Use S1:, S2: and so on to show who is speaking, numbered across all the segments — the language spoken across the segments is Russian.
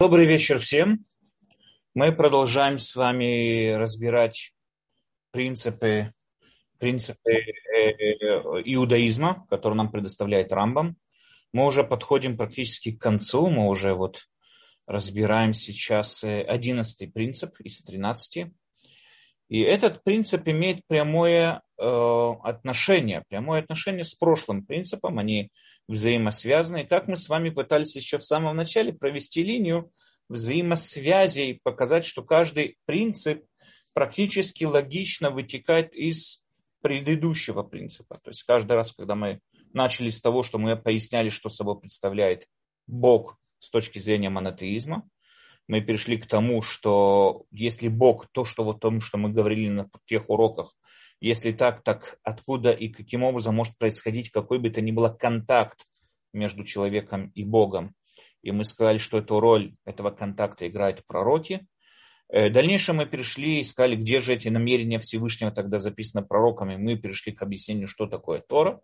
S1: Добрый вечер всем. Мы продолжаем с вами разбирать принципы, принципы э, иудаизма, которые нам предоставляет Рамбам. Мы уже подходим практически к концу. Мы уже вот разбираем сейчас э, одиннадцатый принцип из тринадцати. И этот принцип имеет прямое э, отношение, прямое отношение с прошлым принципом, они взаимосвязаны. И как мы с вами пытались еще в самом начале провести линию взаимосвязи и показать, что каждый принцип практически логично вытекает из предыдущего принципа. То есть каждый раз, когда мы начали с того, что мы поясняли, что собой представляет Бог с точки зрения монотеизма, мы перешли к тому, что если Бог, то, что вот том, что мы говорили на тех уроках, если так, так откуда и каким образом может происходить какой бы то ни было контакт между человеком и Богом. И мы сказали, что эту роль этого контакта играют пророки. Э, в дальнейшем мы перешли и искали, где же эти намерения Всевышнего тогда записаны пророками. Мы перешли к объяснению, что такое Тора.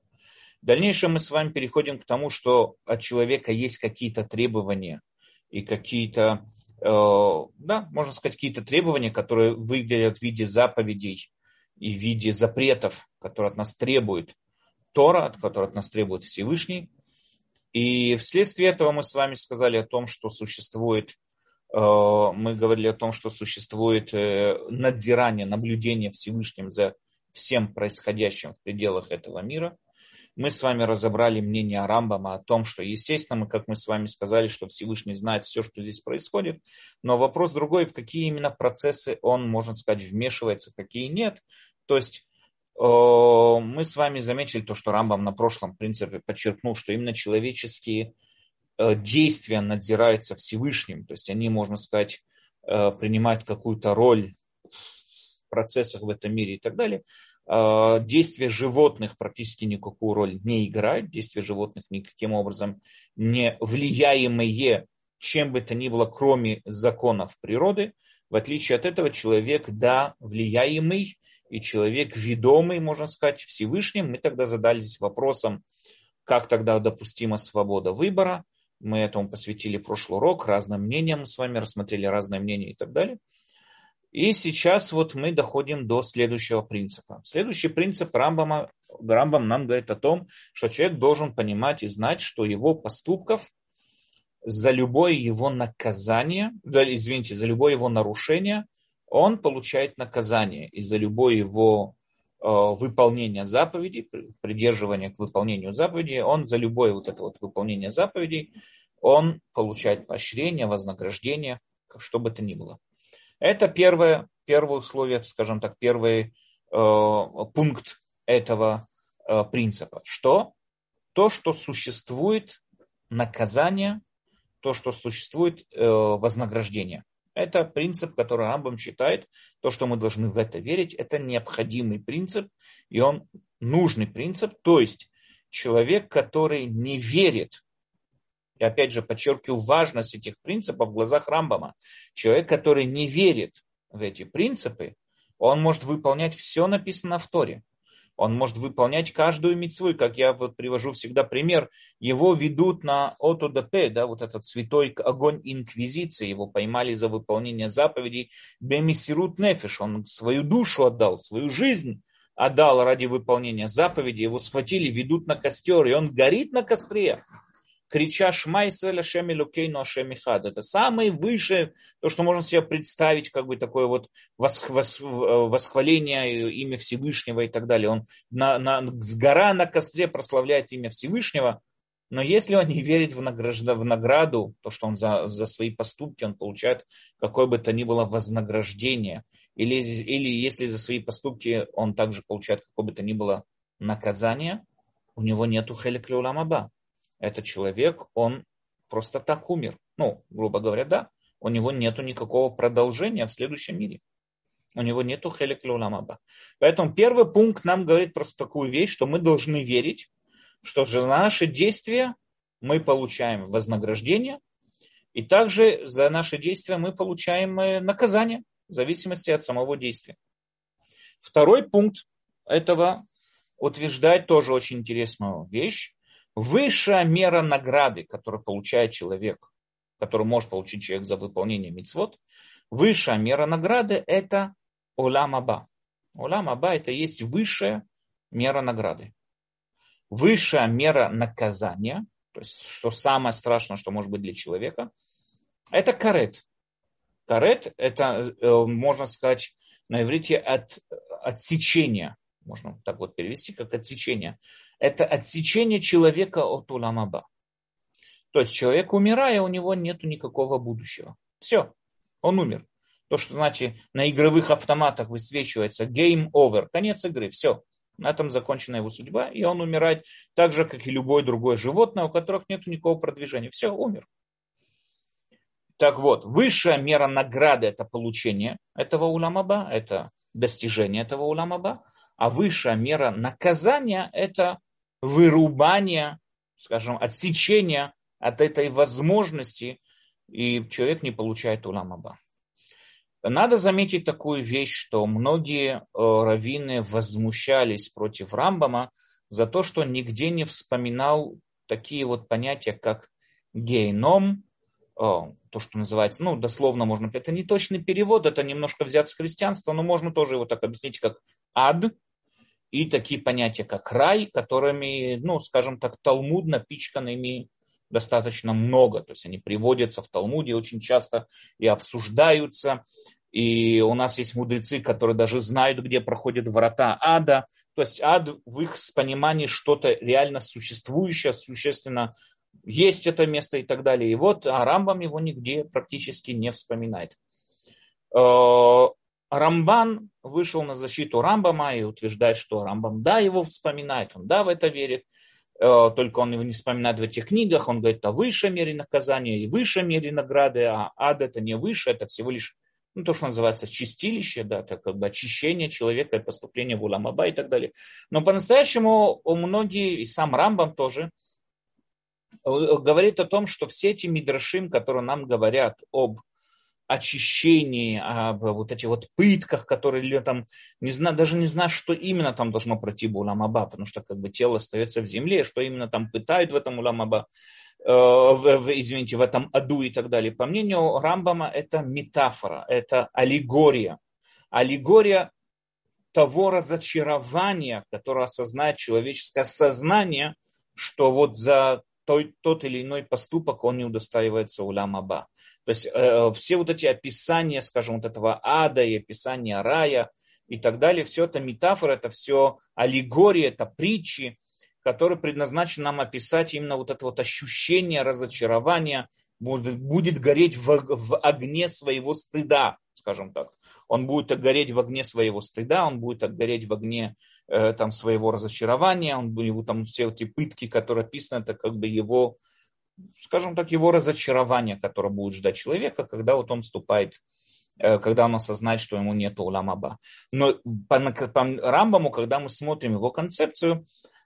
S1: В дальнейшем мы с вами переходим к тому, что от человека есть какие-то требования и какие-то Э, да, можно сказать, какие-то требования, которые выглядят в виде заповедей и в виде запретов, которые от нас требует Тора, от которых от нас требует Всевышний. И вследствие этого мы с вами сказали о том, что существует, э, мы говорили о том, что существует э, надзирание, наблюдение Всевышним за всем происходящим в пределах этого мира мы с вами разобрали мнение Рамбама о том, что, естественно, мы, как мы с вами сказали, что Всевышний знает все, что здесь происходит, но вопрос другой, в какие именно процессы он, можно сказать, вмешивается, какие нет. То есть мы с вами заметили то, что Рамбам на прошлом принципе подчеркнул, что именно человеческие э, действия надзираются Всевышним, то есть они, можно сказать, э, принимают какую-то роль в процессах в этом мире и так далее. А, действия животных практически никакую роль не играют. Действия животных никаким образом не влияемые чем бы то ни было, кроме законов природы. В отличие от этого, человек, да, влияемый, и человек ведомый, можно сказать, Всевышним. Мы тогда задались вопросом, как тогда допустима свобода выбора. Мы этому посвятили прошлый урок, разным мнениям с вами рассмотрели разные мнения и так далее. И сейчас вот мы доходим до следующего принципа. Следующий принцип Рамбама, Рамбам нам говорит о том, что человек должен понимать и знать, что его поступков за любое его наказание, да, извините, за любое его нарушение, он получает наказание. И за любое его э, выполнение заповедей, придерживание к выполнению заповедей, он за любое вот это вот выполнение заповедей, он получает поощрение, вознаграждение, что бы то ни было. Это первое, первое условие, скажем так, первый э, пункт этого э, принципа. Что? То, что существует наказание, то, что существует э, вознаграждение. Это принцип, который Рамбам считает, то, что мы должны в это верить, это необходимый принцип, и он нужный принцип. То есть человек, который не верит опять же подчеркиваю важность этих принципов в глазах Рамбама. Человек, который не верит в эти принципы, он может выполнять все написано в Торе. Он может выполнять каждую митцву, как я вот привожу всегда пример, его ведут на ОТОДП, да, вот этот святой огонь инквизиции, его поймали за выполнение заповедей Бемисирут Нефиш, он свою душу отдал, свою жизнь отдал ради выполнения заповедей, его схватили, ведут на костер, и он горит на костре крича «Шма Исраэль Ашем Илюкейну Ашем Ихад». Это самое высшее, то, что можно себе представить, как бы такое вот восхваление имя Всевышнего и так далее. Он на, на, с гора на костре прославляет имя Всевышнего, но если он не верит в, награжда, в награду, то, что он за, за свои поступки он получает какое бы то ни было вознаграждение, или, или если за свои поступки он также получает какое бы то ни было наказание, у него нету хелек леуламаба этот человек, он просто так умер. Ну, грубо говоря, да, у него нету никакого продолжения в следующем мире. У него нету хелек луламаба. Поэтому первый пункт нам говорит просто такую вещь, что мы должны верить, что за наши действия мы получаем вознаграждение, и также за наши действия мы получаем э, наказание в зависимости от самого действия. Второй пункт этого утверждает тоже очень интересную вещь, высшая мера награды, которую получает человек, которую может получить человек за выполнение мицвод, высшая мера награды – это улам аба. Улам аба – это есть высшая мера награды. Высшая мера наказания, то есть что самое страшное, что может быть для человека, это карет. Карет – это, э, можно сказать, на иврите от, отсечение. Можно так вот перевести, как отсечение. Это отсечение человека от уламаба. То есть человек, умирая, у него нет никакого будущего. Все, он умер. То, что, значит, на игровых автоматах высвечивается game over, конец игры, все. На этом закончена его судьба, и он умирает так же, как и любое другое животное, у которых нет никакого продвижения. Все, умер. Так вот, высшая мера награды – это получение этого уламаба, это достижение этого уламаба, а высшая мера наказания – это вырубание, скажем, отсечение от этой возможности, и человек не получает уламаба. Надо заметить такую вещь, что многие э, раввины возмущались против Рамбама за то, что нигде не вспоминал такие вот понятия, как гейном, э, то, что называется, ну, дословно можно, это не точный перевод, это немножко взят с христианства, но можно тоже его так объяснить, как ад, и такие понятия, как рай, которыми, ну, скажем так, Талмуд напичканными достаточно много. То есть они приводятся в Талмуде очень часто и обсуждаются. И у нас есть мудрецы, которые даже знают, где проходят врата ада. То есть ад в их понимании что-то реально существующее, существенно есть это место и так далее. И вот а Рамбам его нигде практически не вспоминает. Рамбан вышел на защиту Рамбама и утверждает, что Рамбам да, его вспоминает, он да, в это верит. Э, только он его не вспоминает в этих книгах, он говорит о высшей мере наказания и высшей мере награды, а ад это не выше, это всего лишь ну, то, что называется чистилище, да, это как бы очищение человека поступление в Уламаба и так далее. Но по-настоящему многие, и сам Рамбам тоже, э, говорит о том, что все эти мидрашим, которые нам говорят об очищении, об вот этих вот пытках, которые там, не знаю, даже не знаю, что именно там должно пройти в Уламаба, потому что как бы тело остается в земле, что именно там пытают в этом Уламаба, э, в, извините, в этом аду и так далее. По мнению Рамбама, это метафора, это аллегория. Аллегория того разочарования, которое осознает человеческое сознание, что вот за той, тот или иной поступок он не удостаивается улямаба. То есть э, все вот эти описания, скажем, вот этого ада и описания рая и так далее, все это метафора, это все аллегория, это притчи, которые предназначены нам описать именно вот это вот ощущение разочарования, будет, будет гореть в, в огне своего стыда, скажем так. Он будет гореть в огне своего стыда, он будет гореть в огне э, там, своего разочарования, он будет там все эти пытки, которые описаны, это как бы его скажем так, его разочарование, которое будет ждать человека, когда вот он вступает, э, когда он осознает, что ему нет уламаба. Но по, по Рамбаму, когда мы смотрим его концепцию,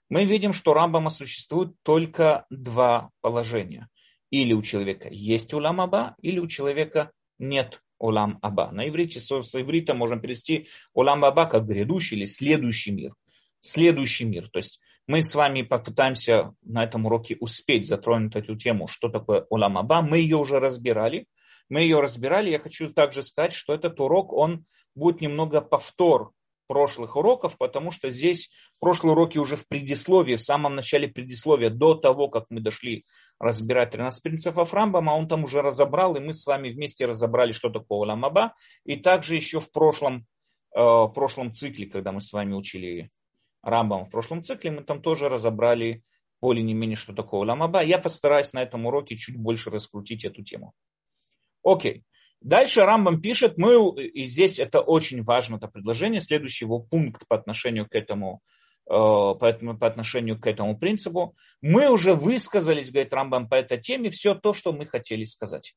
S1: мы видим, что Рамбама существует только два положения. Или у человека есть улам аба, или у человека нет улам аба. На иврите, с иврита можем перевести улам аба как грядущий или следующий мир. Следующий мир. То есть мы с вами попытаемся на этом уроке успеть затронуть эту тему, что такое Уламаба. Мы ее уже разбирали. Мы ее разбирали. Я хочу также сказать, что этот урок, он будет немного повтор прошлых уроков, потому что здесь прошлые уроки уже в предисловии, в самом начале предисловия, до того, как мы дошли разбирать 13 принципов Рамбама, он там уже разобрал, и мы с вами вместе разобрали, что такое Уламаба. И также еще в прошлом, э, прошлом цикле, когда мы с вами учили Рамбам в прошлом цикле, мы там тоже разобрали более не менее, что такое ламаба. Я постараюсь на этом уроке чуть больше раскрутить эту тему. Окей. Дальше Рамбам пишет, мы, и здесь это очень важно, это предложение, следующий его пункт по отношению к этому, э, по, по отношению к этому принципу. Мы уже высказались, говорит Рамбам, по этой теме все то, что мы хотели сказать.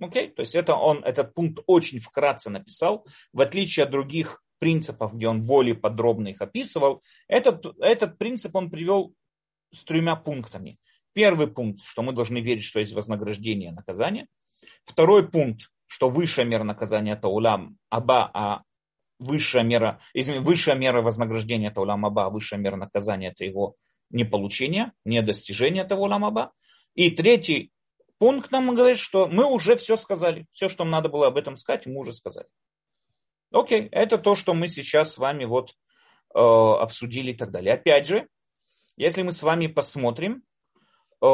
S1: Окей? То есть это он, этот пункт очень вкратце написал, в отличие от других принципов, где он более подробно их описывал, этот, этот принцип он привел с тремя пунктами. Первый пункт, что мы должны верить, что есть вознаграждение и наказание. Второй пункт, что высшая мера наказания это улам аба, а высшая мера, извините, высшая мера вознаграждения это улам аба, а высшая мера наказания это его не получение, не достижение этого улам аба. И третий пункт нам говорит, что мы уже все сказали. Все, что нам надо было об этом сказать, мы уже сказали. Окей, это то, что мы сейчас с вами вот э, обсудили и так далее. Опять же, если мы с вами посмотрим, э,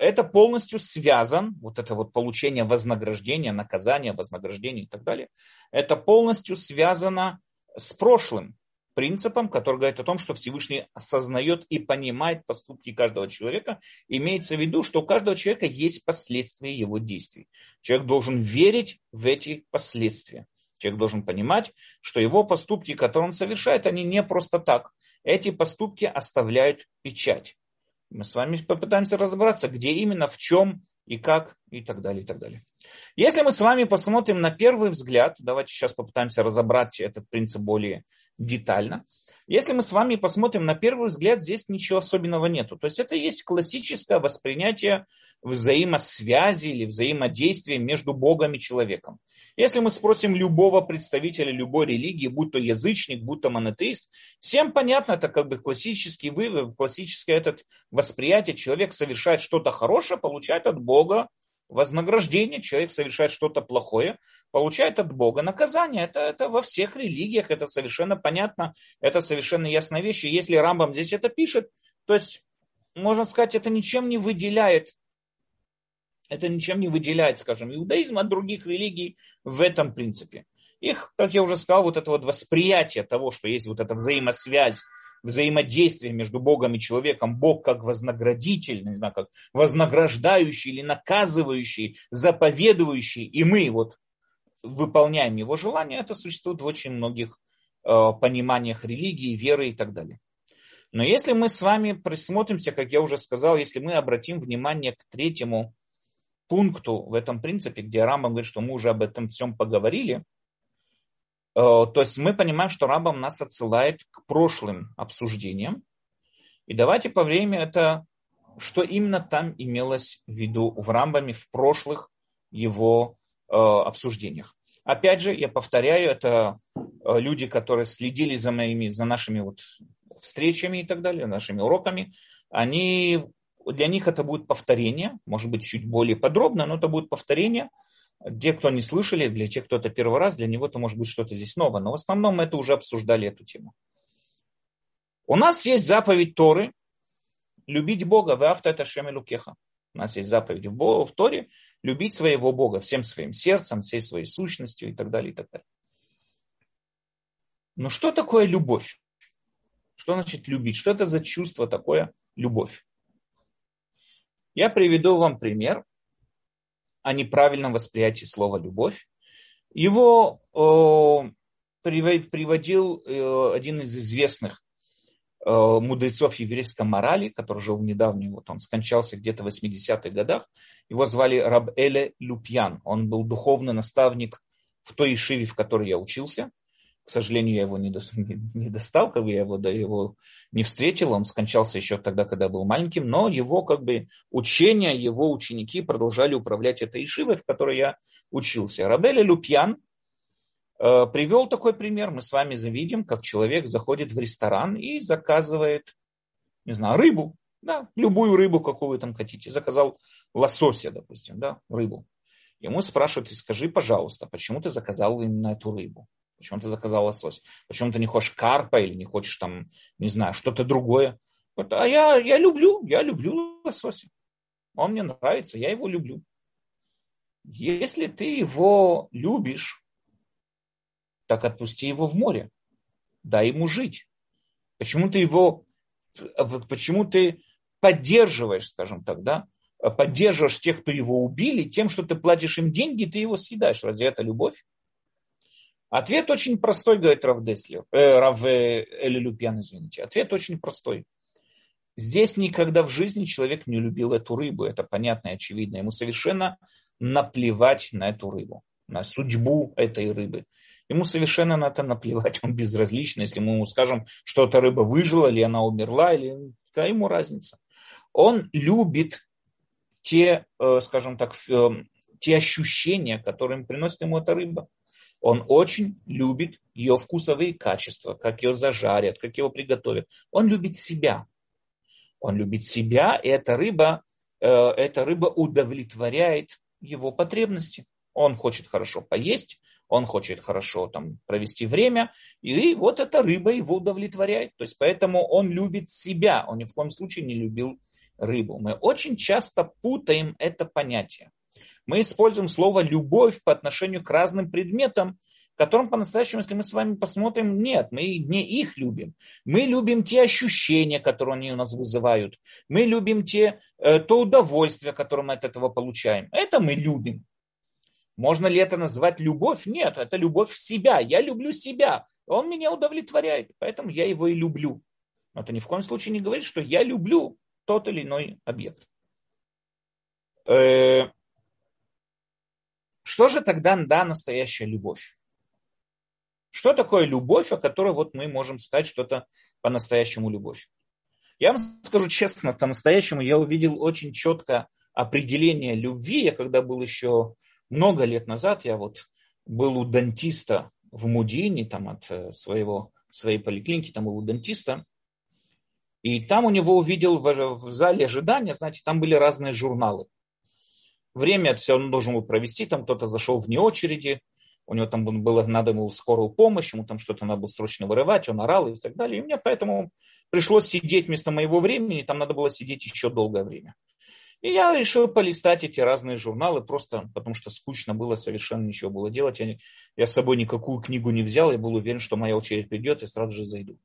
S1: это полностью связан, вот это вот получение вознаграждения, наказания, вознаграждения и так далее, это полностью связано с прошлым принципом, который говорит о том, что Всевышний осознает и понимает поступки каждого человека. Имеется в виду, что у каждого человека есть последствия его действий. Человек должен верить в эти последствия. Человек должен понимать, что его поступки, которые он совершает, они не просто так. Эти поступки оставляют печать. Мы с вами попытаемся разобраться, где именно, в чем и как, и так далее, и так далее. Если мы с вами посмотрим на первый взгляд, давайте сейчас попытаемся разобрать этот принцип более детально. Если мы с вами посмотрим на первый взгляд, здесь ничего особенного нету. То есть это есть классическое воспринятие взаимосвязи или взаимодействия между Богом и человеком. Если мы спросим любого представителя любой религии, будь то язычник, будь то монотеист, всем понятно, это как бы классический вывод, классическое этот восприятие. Человек совершает что-то хорошее, получает от Бога вознаграждение, человек совершает что-то плохое, получает от Бога наказание. Это, это во всех религиях, это совершенно понятно, это совершенно ясная вещь. Если Рамбам здесь это пишет, то есть, можно сказать, это ничем не выделяет это ничем не выделяет, скажем, иудаизм от других религий в этом принципе. Их, как я уже сказал, вот это вот восприятие того, что есть вот эта взаимосвязь взаимодействие между Богом и человеком, Бог как вознаградитель, не знаю, как вознаграждающий или наказывающий, заповедующий, и мы вот выполняем его желание, это существует в очень многих э, пониманиях религии, веры и так далее. Но если мы с вами присмотримся, как я уже сказал, если мы обратим внимание к третьему пункту в этом принципе, где Рамбам говорит, что мы уже об этом всем поговорили, то есть мы понимаем, что Рамбам нас отсылает к прошлым обсуждениям. И давайте по времени это, что именно там имелось в виду в Рамбаме в прошлых его э, обсуждениях. Опять же, я повторяю, это э, люди, которые следили за моими, за нашими вот встречами и так далее, нашими уроками, они, для них это будет повторение, может быть, чуть более подробно, но это будет повторение – те, кто не слышали, для тех, кто это первый раз, для него это может быть что-то здесь новое. Но в основном мы это уже обсуждали, эту тему. У нас есть заповедь Торы любить Бога, в авто это Шемелукеха. У нас есть заповедь в, Бога, в Торе любить своего Бога всем своим сердцем, всей своей сущностью и так далее, и так далее. Но что такое любовь? Что значит любить? Что это за чувство такое любовь? Я приведу вам пример о неправильном восприятии слова «любовь». Его э, приводил э, один из известных э, мудрецов еврейской морали, который жил в недавнем, вот он скончался где-то в 80-х годах. Его звали Раб Эле Люпьян. Он был духовный наставник в той ишиве, в которой я учился. К сожалению, я его не, достал, как бы я его, да, его не встретил. Он скончался еще тогда, когда был маленьким. Но его как бы учения, его ученики продолжали управлять этой ишивой, в которой я учился. Рабеля Люпьян э, привел такой пример. Мы с вами завидим, как человек заходит в ресторан и заказывает, не знаю, рыбу. Да, любую рыбу, какую вы там хотите. Заказал лосося, допустим, да, рыбу. Ему спрашивают, скажи, пожалуйста, почему ты заказал именно эту рыбу? Почему ты заказал лосось? Почему ты не хочешь карпа или не хочешь там, не знаю, что-то другое? А я, я люблю, я люблю лосося. Он мне нравится, я его люблю. Если ты его любишь, так отпусти его в море. Дай ему жить. Почему ты его, почему ты поддерживаешь, скажем так, да, поддерживаешь тех, кто его убили, тем, что ты платишь им деньги, ты его съедаешь. Разве это любовь? Ответ очень простой, говорит Рав Деслер, э, Рав э, Элилюпьян, извините. Ответ очень простой. Здесь никогда в жизни человек не любил эту рыбу, это понятно и очевидно. Ему совершенно наплевать на эту рыбу, на судьбу этой рыбы. Ему совершенно на это наплевать, он безразличный. Если мы ему скажем, что эта рыба выжила, или она умерла, или какая ему разница. Он любит те, э, скажем так, э, те ощущения, которые приносит ему эта рыба. Он очень любит ее вкусовые качества, как ее зажарят, как его приготовят. Он любит себя. Он любит себя, и эта рыба э, эта рыба удовлетворяет его потребности. Он хочет хорошо поесть, он хочет хорошо там провести время, и вот эта рыба его удовлетворяет. То есть поэтому он любит себя, он ни в коем случае не любил рыбу. Мы очень часто путаем это понятие. Мы используем слово «любовь» по отношению к разным предметам, которым по-настоящему, если мы с вами посмотрим, нет, мы не их любим. Мы любим те ощущения, которые они у нас вызывают. Мы любим те, э, то удовольствие, которое мы от этого получаем. Это мы любим. Можно ли это назвать любовь? Нет, это любовь себя. Я люблю себя. Он меня удовлетворяет, поэтому я его и люблю. Но это ни в коем случае не говорит, что я люблю тот или иной объект. Э, что же тогда да, настоящая любовь? Что такое любовь, о которой вот мы можем сказать, что это по-настоящему любовь? Я вам скажу честно, по-настоящему я увидел очень четко определение любви. Я когда был еще много лет назад я вот был у дантиста в Мудине, там от э, своего, своей поликлиники, там был у дантиста, и там у него увидел в, в зале ожидания, значит, там были разные журналы. Время все он должен был провести, там кто-то зашел вне очереди, у него там было, надо ему скорую помощь, ему там что-то надо было срочно вырывать, он орал и так далее. И мне поэтому пришлось сидеть вместо моего времени, там надо было сидеть еще долгое время. И я решил полистать эти разные журналы, просто потому что скучно было, совершенно ничего было делать. Я, я с собой никакую книгу не взял, я был уверен, что моя очередь придет, и сразу же зайду.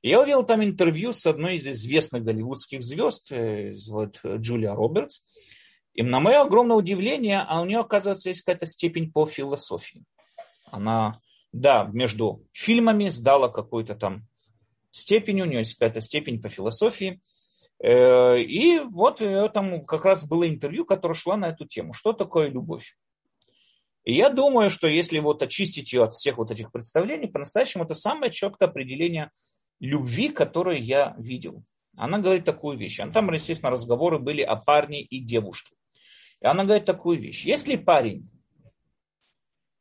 S1: И я увидел там интервью с одной из известных голливудских звезд, э, вот Джулия Робертс. И на мое огромное удивление, а у нее, оказывается, есть какая-то степень по философии. Она, да, между фильмами сдала какую-то там степень, у нее есть какая-то степень по философии. Э, и вот там как раз было интервью, которое шло на эту тему. Что такое любовь? И я думаю, что если вот очистить ее от всех вот этих представлений, по-настоящему это самое четкое определение любви, которое я видел. Она говорит такую вещь. Там, естественно, разговоры были о парне и девушке. И она говорит такую вещь. Если парень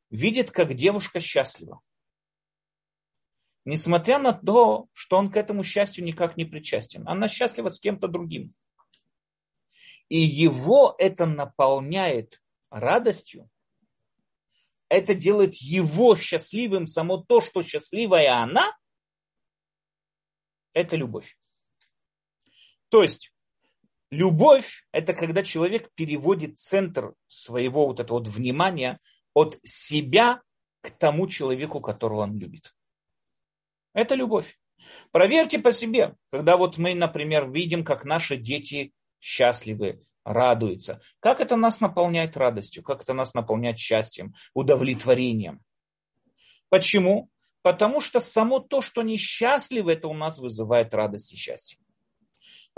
S1: видит, как девушка счастлива, несмотря на то, что он к этому счастью никак не причастен. Она счастлива с кем-то другим. И его это наполняет радостью. Это делает его счастливым. Само то, что счастливая она, это любовь. То есть, любовь – это когда человек переводит центр своего вот этого вот внимания от себя к тому человеку, которого он любит. Это любовь. Проверьте по себе, когда вот мы, например, видим, как наши дети счастливы, радуются. Как это нас наполняет радостью, как это нас наполняет счастьем, удовлетворением. Почему? Потому что само то, что они счастливы, это у нас вызывает радость и счастье.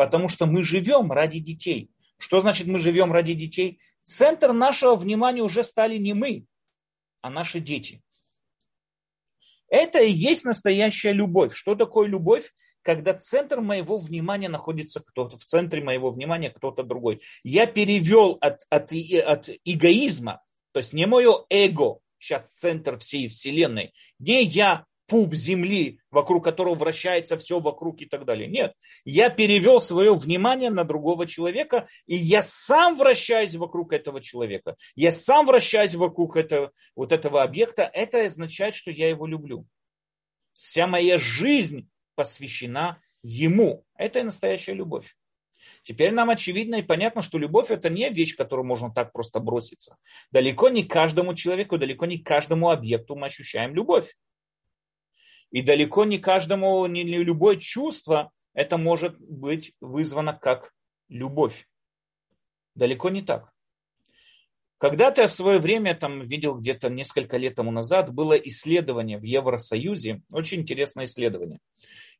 S1: Потому что мы живем ради детей. Что значит мы живем ради детей? Центр нашего внимания уже стали не мы, а наши дети. Это и есть настоящая любовь. Что такое любовь? Когда центр моего внимания находится кто-то, в центре моего внимания кто-то другой. Я перевел от, от, от эгоизма, то есть не мое эго, сейчас центр всей вселенной, не я пуп земли, вокруг которого вращается все вокруг и так далее. Нет, я перевел свое внимание на другого человека, и я сам вращаюсь вокруг этого человека. Я сам вращаюсь вокруг этого, вот этого объекта. Это означает, что я его люблю. Вся моя жизнь посвящена ему. Это и настоящая любовь. Теперь нам очевидно и понятно, что любовь это не вещь, которую можно так просто броситься. Далеко не каждому человеку, далеко не каждому объекту мы ощущаем любовь. И далеко не каждому, не любое чувство это может быть вызвано как любовь. Далеко не так. Когда-то я в свое время там видел где-то несколько лет тому назад было исследование в Евросоюзе, очень интересное исследование.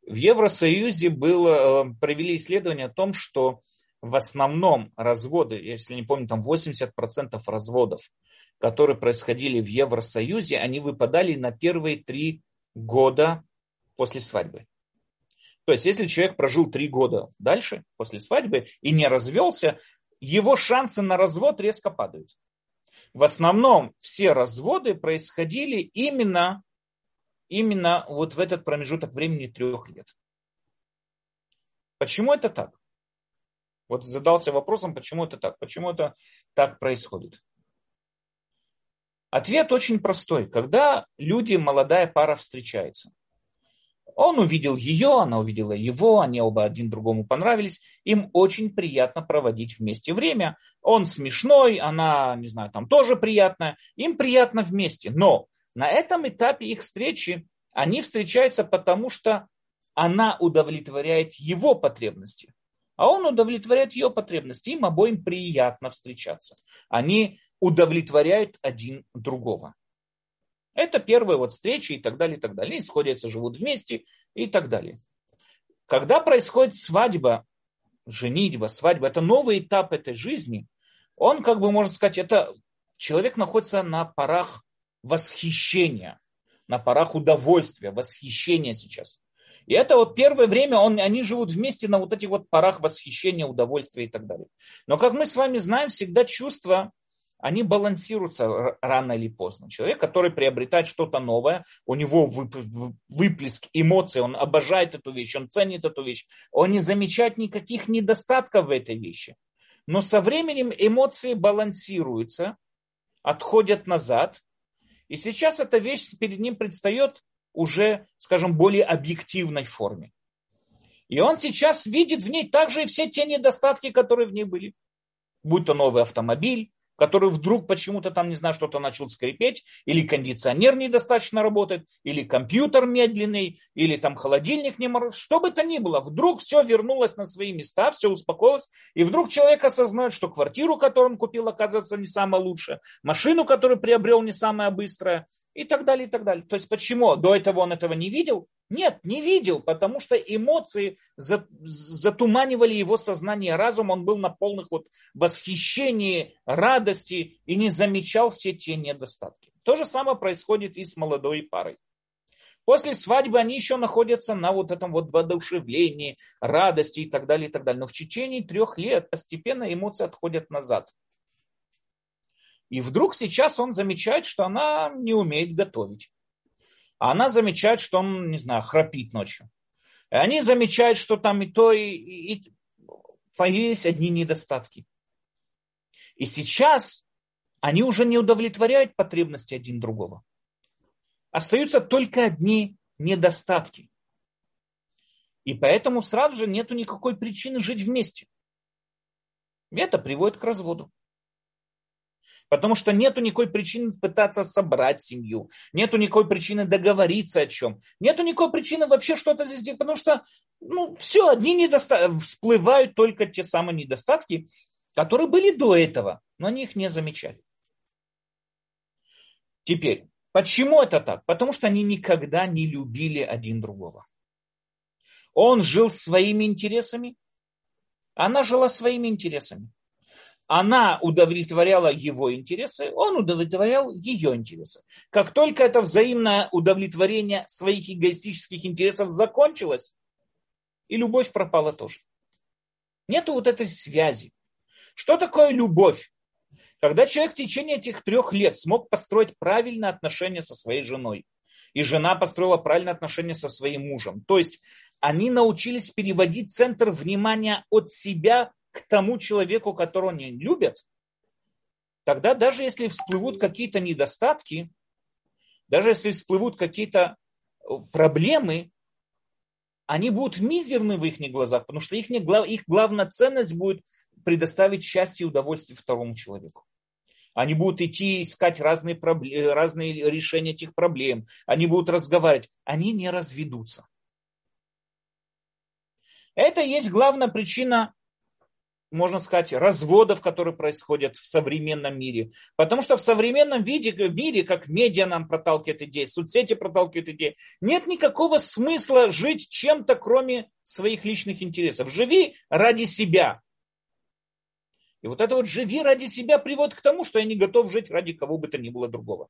S1: В Евросоюзе было, э, провели исследование о том, что в основном разводы, если не помню, там 80% разводов, которые происходили в Евросоюзе, они выпадали на первые три года после свадьбы. То есть, если человек прожил три года дальше, после свадьбы, и не развелся, его шансы на развод резко падают. В основном все разводы происходили именно, именно вот в этот промежуток времени трех лет. Почему это так? Вот задался вопросом, почему это так, почему это так происходит. Ответ очень простой. Когда люди, молодая пара встречается, он увидел ее, она увидела его, они оба один другому понравились. Им очень приятно проводить вместе время. Он смешной, она, не знаю, там тоже приятная. Им приятно вместе. Но на этом этапе их встречи они встречаются потому, что она удовлетворяет его потребности, а он удовлетворяет ее потребности. Им обоим приятно встречаться. Они удовлетворяют один другого. Это первая вот встреча и так далее, и так далее. Они сходятся, живут вместе и так далее. Когда происходит свадьба, женитьба, свадьба, это новый этап этой жизни, он, как бы можно сказать, это человек находится на парах восхищения, на парах удовольствия, восхищения сейчас. И это вот первое время он, они живут вместе на вот этих вот парах восхищения, удовольствия и так далее. Но как мы с вами знаем, всегда чувства они балансируются рано или поздно. Человек, который приобретает что-то новое, у него выплеск эмоций, он обожает эту вещь, он ценит эту вещь, он не замечает никаких недостатков в этой вещи. Но со временем эмоции балансируются, отходят назад, и сейчас эта вещь перед ним предстает уже, скажем, более объективной форме. И он сейчас видит в ней также и все те недостатки, которые в ней были. Будь то новый автомобиль, который вдруг почему-то там, не знаю, что-то начал скрипеть, или кондиционер недостаточно работает, или компьютер медленный, или там холодильник не мороз, что бы то ни было, вдруг все вернулось на свои места, все успокоилось, и вдруг человек осознает, что квартиру, которую он купил, оказывается не самая лучшая, машину, которую приобрел, не самая быстрая, и так далее, и так далее. То есть почему? До этого он этого не видел? Нет, не видел, потому что эмоции затуманивали его сознание, разум, он был на полных вот восхищении, радости и не замечал все те недостатки. То же самое происходит и с молодой парой. После свадьбы они еще находятся на вот этом вот воодушевлении, радости и так далее, и так далее. Но в течение трех лет постепенно эмоции отходят назад. И вдруг сейчас он замечает, что она не умеет готовить. А она замечает, что он, не знаю, храпит ночью. И они замечают, что там и то, и, и появились одни недостатки. И сейчас они уже не удовлетворяют потребности один другого. Остаются только одни недостатки. И поэтому сразу же нету никакой причины жить вместе. И это приводит к разводу. Потому что нету никакой причины пытаться собрать семью. Нету никакой причины договориться о чем. Нету никакой причины вообще что-то здесь делать. Потому что ну, все, одни недостатки, всплывают только те самые недостатки, которые были до этого, но они их не замечали. Теперь, почему это так? Потому что они никогда не любили один другого. Он жил своими интересами, она жила своими интересами она удовлетворяла его интересы, он удовлетворял ее интересы. Как только это взаимное удовлетворение своих эгоистических интересов закончилось, и любовь пропала тоже. Нету вот этой связи. Что такое любовь? Когда человек в течение этих трех лет смог построить правильные отношения со своей женой, и жена построила правильные отношения со своим мужем. То есть они научились переводить центр внимания от себя к тому человеку, которого они любят, тогда даже если всплывут какие-то недостатки, даже если всплывут какие-то э, проблемы, они будут мизерны в их глазах, потому что их, их главная ценность будет предоставить счастье и удовольствие второму человеку. Они будут идти искать разные, проблемы, разные решения этих проблем. Они будут разговаривать. Они не разведутся. Это есть главная причина можно сказать, разводов, которые происходят в современном мире. Потому что в современном виде, мире, как медиа нам проталкивает идеи, соцсети проталкивают идеи, нет никакого смысла жить чем-то, кроме своих личных интересов. Живи ради себя. И вот это вот «живи ради себя» приводит к тому, что я не готов жить ради кого бы то ни было другого.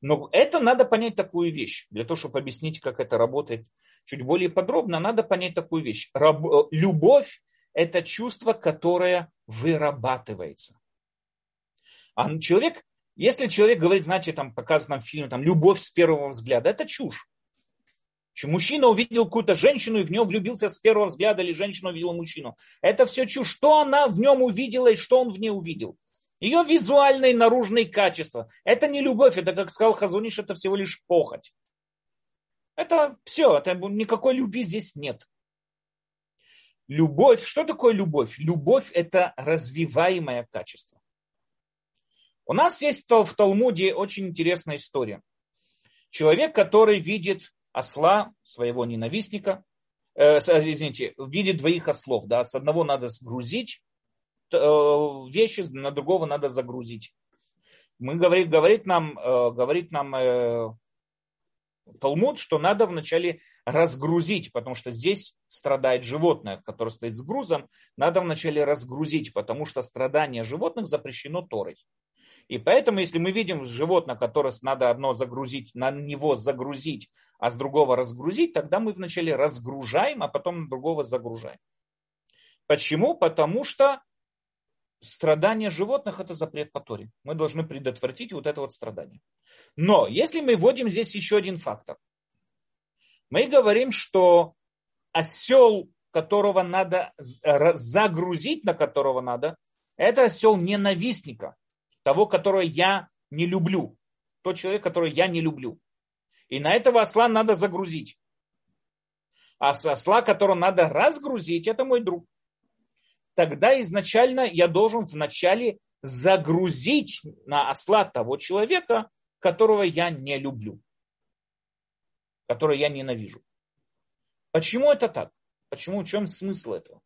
S1: Но это надо понять такую вещь. Для того, чтобы объяснить, как это работает чуть более подробно, надо понять такую вещь. Э, любовь это чувство, которое вырабатывается. А человек, если человек говорит, знаете, там показано в фильме, там, любовь с первого взгляда, это чушь. Мужчина увидел какую-то женщину и в нее влюбился с первого взгляда, или женщина увидела мужчину. Это все чушь. Что она в нем увидела и что он в ней увидел? Ее визуальные наружные качества. Это не любовь, это, как сказал Хазуниш, это всего лишь похоть. Это все, это, никакой любви здесь нет. Любовь, что такое любовь? Любовь – это развиваемое качество. У нас есть в Талмуде очень интересная история. Человек, который видит осла, своего ненавистника, э, извините, видит двоих ослов, да, с одного надо сгрузить э, вещи, на другого надо загрузить. Мы говорит, говорит нам, э, говорит нам э, Талмуд, что надо вначале разгрузить, потому что здесь страдает животное, которое стоит с грузом, надо вначале разгрузить, потому что страдание животных запрещено Торой. И поэтому, если мы видим животное, которое надо одно загрузить, на него загрузить, а с другого разгрузить, тогда мы вначале разгружаем, а потом на другого загружаем. Почему? Потому что страдание животных – это запрет по Торе. Мы должны предотвратить вот это вот страдание. Но если мы вводим здесь еще один фактор, мы говорим, что осел, которого надо загрузить, на которого надо, это осел ненавистника, того, которого я не люблю. Тот человек, который я не люблю. И на этого осла надо загрузить. А осла, которого надо разгрузить, это мой друг тогда изначально я должен вначале загрузить на осла того человека, которого я не люблю, которого я ненавижу. Почему это так? Почему? В чем смысл этого?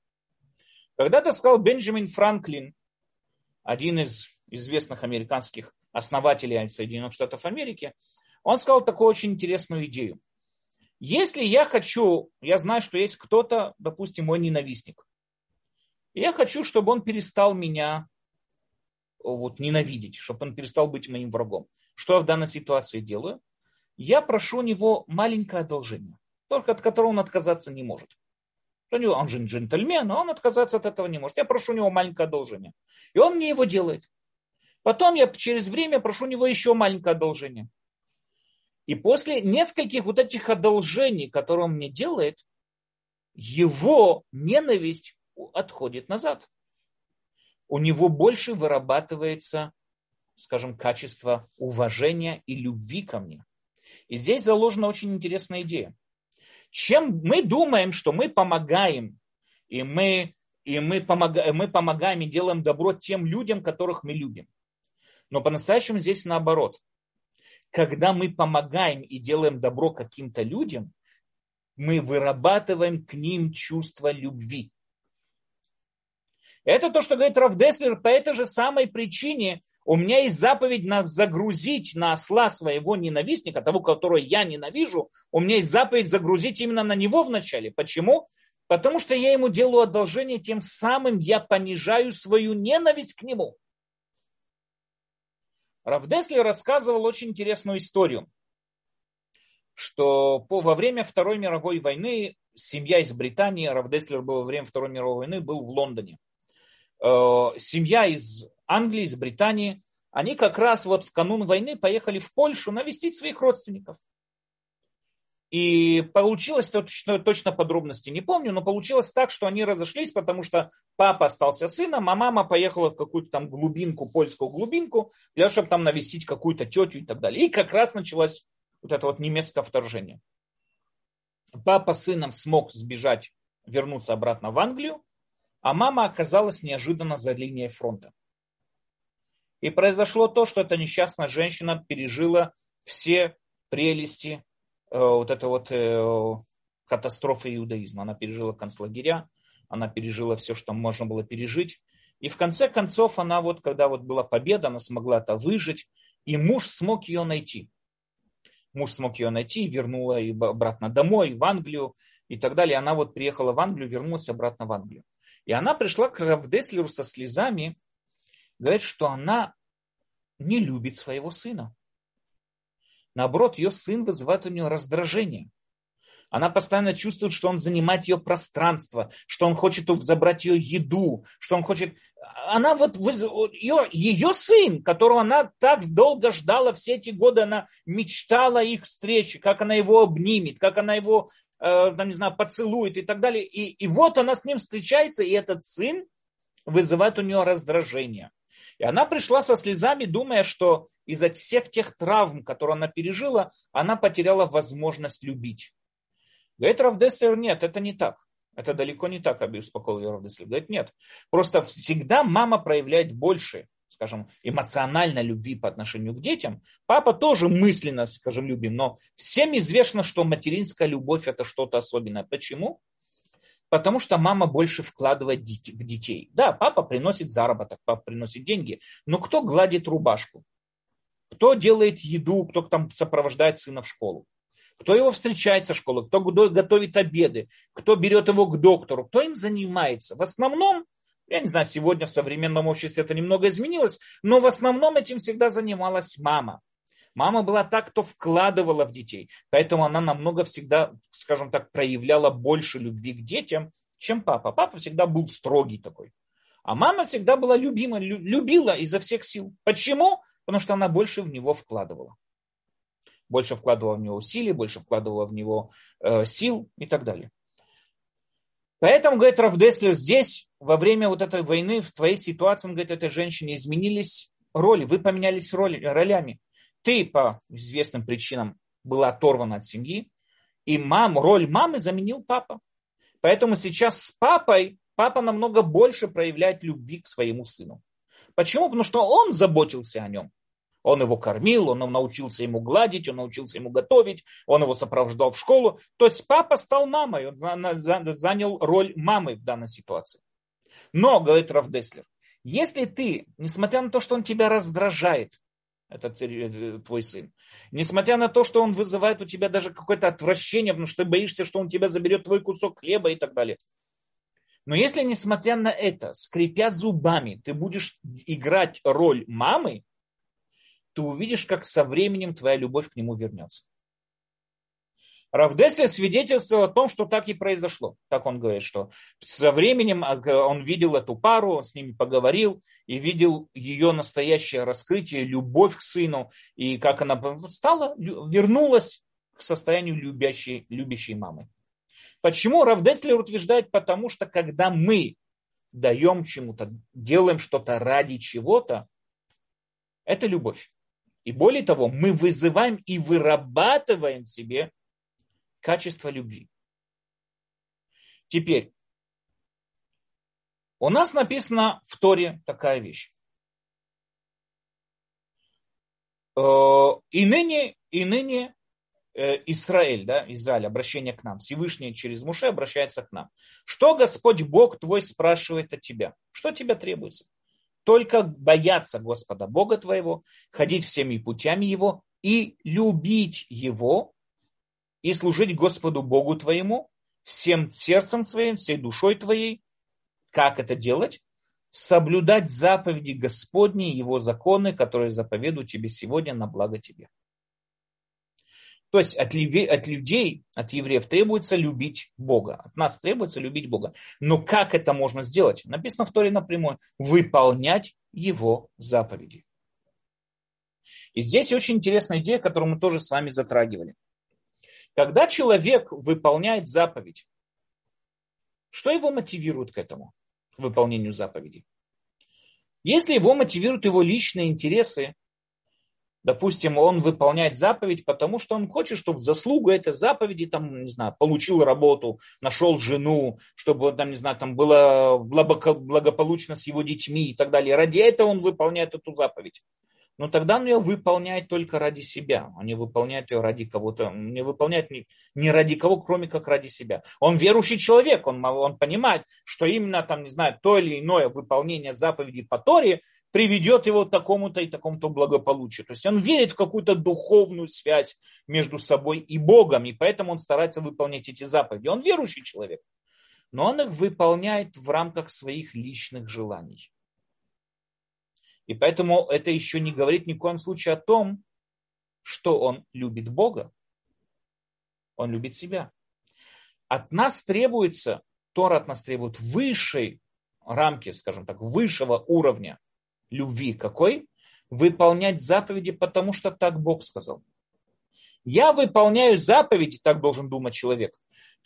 S1: Когда-то сказал Бенджамин Франклин, один из известных американских основателей Соединенных Штатов Америки, он сказал такую очень интересную идею. Если я хочу, я знаю, что есть кто-то, допустим, мой ненавистник, я хочу, чтобы он перестал меня вот, ненавидеть, чтобы он перестал быть моим врагом. Что я в данной ситуации делаю? Я прошу у него маленькое одолжение, только от которого он отказаться не может. Он же джентльмен, но он отказаться от этого не может. Я прошу у него маленькое одолжение. И он мне его делает. Потом я через время прошу у него еще маленькое одолжение. И после нескольких вот этих одолжений, которые он мне делает, его ненависть отходит назад. У него больше вырабатывается, скажем, качество уважения и любви ко мне. И здесь заложена очень интересная идея. Чем мы думаем, что мы помогаем, и мы, и мы, помогаем, мы помогаем и делаем добро тем людям, которых мы любим. Но по-настоящему здесь наоборот. Когда мы помогаем и делаем добро каким-то людям, мы вырабатываем к ним чувство любви. Это то, что говорит Равдеслер, по этой же самой причине у меня есть заповедь на загрузить на осла своего ненавистника, того, которого я ненавижу, у меня есть заповедь загрузить именно на него вначале. Почему? Потому что я ему делаю одолжение, тем самым я понижаю свою ненависть к нему. Равдеслер рассказывал очень интересную историю, что по, во время Второй мировой войны семья из Британии, Равдеслер был во время Второй мировой войны, был в Лондоне. Э, семья из Англии, из Британии, они как раз вот в канун войны поехали в Польшу навестить своих родственников. И получилось, точно, точно подробности не помню, но получилось так, что они разошлись, потому что папа остался сыном, а мама поехала в какую-то там глубинку, польскую глубинку, для того, чтобы там навестить какую-то тетю и так далее. И как раз началось вот это вот немецкое вторжение. Папа с сыном смог сбежать, вернуться обратно в Англию, а мама оказалась неожиданно за линией фронта. И произошло то, что эта несчастная женщина пережила все прелести э, вот этой вот э, катастрофы иудаизма. Она пережила концлагеря, она пережила все, что можно было пережить. И в конце концов она вот, когда вот была победа, она смогла это выжить, и муж смог ее найти. Муж смог ее найти, вернула ее обратно домой, в Англию и так далее. Она вот приехала в Англию, вернулась обратно в Англию. И она пришла к Равдеслеру со слезами, говорит, что она не любит своего сына. Наоборот, ее сын вызывает у нее раздражение. Она постоянно чувствует, что он занимает ее пространство, что он хочет забрать ее еду, что он хочет... Она вот, ее, ее сын, которого она так долго ждала все эти годы, она мечтала их встречи, как она его обнимет, как она его, э, там, не знаю, поцелует и так далее. И, и вот она с ним встречается, и этот сын вызывает у нее раздражение. И она пришла со слезами, думая, что из-за всех тех травм, которые она пережила, она потеряла возможность любить. Говорит Равдеслер, нет, это не так. Это далеко не так, Аби успокоил ее Равдеслер. Говорит, нет. Просто всегда мама проявляет больше, скажем, эмоционально любви по отношению к детям. Папа тоже мысленно, скажем, любим. Но всем известно, что материнская любовь это что-то особенное. Почему? Потому что мама больше вкладывает в детей. Да, папа приносит заработок, папа приносит деньги. Но кто гладит рубашку? Кто делает еду, кто там сопровождает сына в школу? Кто его встречает со школы, кто готовит обеды, кто берет его к доктору, кто им занимается. В основном, я не знаю, сегодня в современном обществе это немного изменилось, но в основном этим всегда занималась мама. Мама была так, кто вкладывала в детей, поэтому она намного всегда, скажем так, проявляла больше любви к детям, чем папа. Папа всегда был строгий такой. А мама всегда была любима, любила изо всех сил. Почему? Потому что она больше в него вкладывала больше вкладывала в него усилий, больше вкладывала в него э, сил и так далее. Поэтому, говорит Равдеслер, здесь во время вот этой войны, в твоей ситуации, он говорит, этой женщине изменились роли, вы поменялись роли, ролями. Ты по известным причинам была оторвана от семьи, и мам, роль мамы заменил папа. Поэтому сейчас с папой папа намного больше проявляет любви к своему сыну. Почему? Потому что он заботился о нем. Он его кормил, он научился ему гладить, он научился ему готовить, он его сопровождал в школу. То есть папа стал мамой, он занял роль мамы в данной ситуации. Но, говорит Рафдеслер, если ты, несмотря на то, что он тебя раздражает, этот э, твой сын. Несмотря на то, что он вызывает у тебя даже какое-то отвращение, потому что ты боишься, что он тебя заберет твой кусок хлеба и так далее. Но если, несмотря на это, скрипя зубами, ты будешь играть роль мамы, ты увидишь, как со временем твоя любовь к нему вернется. Равдеслер свидетельствовал о том, что так и произошло. Так он говорит, что со временем а, он видел эту пару, с ними поговорил и видел ее настоящее раскрытие, любовь к сыну, и как она стала, вернулась к состоянию любящей, любящей мамы. Почему Равдеслер утверждает? Потому что когда мы даем чему-то, делаем что-то ради чего-то, это любовь. И более того, мы вызываем и вырабатываем в себе качество любви. Теперь, у нас написано в Торе такая вещь. Э, и ныне, и ныне э, Израиль, да, Израиль, обращение к нам, Всевышний через Муше обращается к нам. Что Господь Бог твой спрашивает от тебя? Что тебе требуется? Только бояться Господа Бога твоего, ходить всеми путями Его и любить Его, и служить Господу Богу твоему всем сердцем своим, всей душой твоей. Как это делать? Соблюдать заповеди Господни, Его законы, которые заповедую тебе сегодня на благо тебе. То есть от от людей, от евреев требуется любить Бога. От нас требуется любить Бога. Но как это можно сделать? Написано в Торе напрямую. Выполнять Его заповеди. И здесь очень интересная идея, которую мы тоже с вами затрагивали. Когда человек выполняет заповедь, что его мотивирует к этому, к выполнению заповедей? Если его мотивируют его личные интересы, допустим, он выполняет заповедь, потому что он хочет, чтобы в заслугу этой заповеди, там, не знаю, получил работу, нашел жену, чтобы, там, не знаю, там было благополучно с его детьми и так далее. Ради этого он выполняет эту заповедь но тогда он ее выполняет только ради себя. Он не выполняет ее ради кого-то, не выполняет ни, ни ради кого, кроме как ради себя. Он верующий человек, он, он понимает, что именно там, не знаю, то или иное выполнение заповеди по Торе приведет его к такому-то и такому-то благополучию. То есть он верит в какую-то духовную связь между собой и Богом, и поэтому он старается выполнять эти заповеди. Он верующий человек, но он их выполняет в рамках своих личных желаний. И поэтому это еще не говорит ни в коем случае о том, что он любит Бога. Он любит себя. от нас требуется, Тора от нас требует высшей рамки, скажем так, высшего уровня любви. Какой? Выполнять заповеди, потому что так Бог сказал. Я выполняю заповеди, так должен думать человек.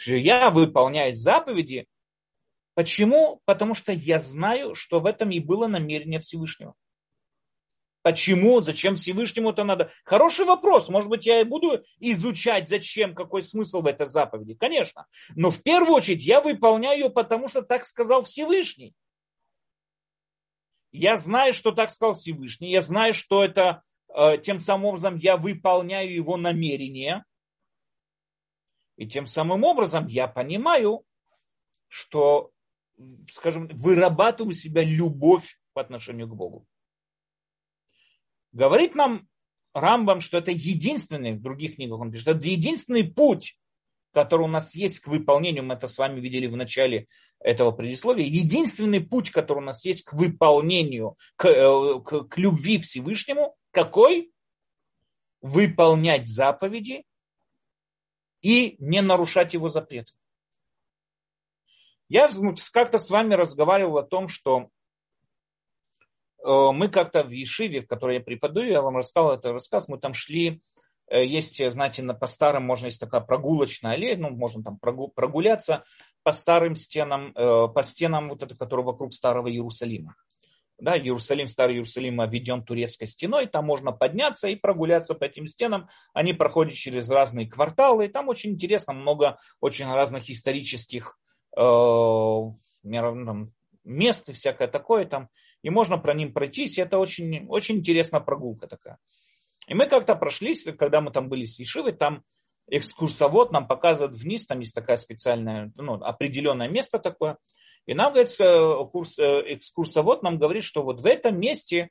S1: Я выполняю заповеди. Почему? Потому что я знаю, что в этом и было намерение Всевышнего. Почему? Зачем Всевышнему это надо? Хороший вопрос. Может быть, я и буду изучать, зачем, какой смысл в этой заповеди. Конечно. Но в первую очередь я выполняю ее, потому что так сказал Всевышний. Я знаю, что так сказал Всевышний. Я знаю, что это э, тем самым образом я выполняю его намерение. И тем самым образом я понимаю, что, скажем, вырабатываю у себя любовь по отношению к Богу. Говорит нам Рамбам, что это единственный, в других книгах он пишет, это единственный путь, который у нас есть к выполнению, мы это с вами видели в начале этого предисловия, единственный путь, который у нас есть к выполнению, к, э, к, к любви Всевышнему, какой? Выполнять заповеди и не нарушать его запреты. Я как-то с вами разговаривал о том, что мы как-то в Ешиве, в которой я преподаю, я вам рассказал этот рассказ, мы там шли, э, есть, знаете, на, по старым можно есть такая прогулочная аллея, ну, можно там прогуляться по старым стенам, э, по стенам, вот это, которые вокруг старого Иерусалима. Да, Иерусалим, старый Иерусалим обведен турецкой стеной, там можно подняться и прогуляться по этим стенам. Они проходят через разные кварталы, и там очень интересно, много очень разных исторических э, мест и всякое такое там, и можно про ним пройтись, это очень, очень интересная прогулка такая. И мы как-то прошлись, когда мы там были с Ешивой, там экскурсовод нам показывает вниз, там есть такая специальная, ну, определенное место такое, и нам, говорит, курс, э, экскурсовод нам говорит, что вот в этом месте,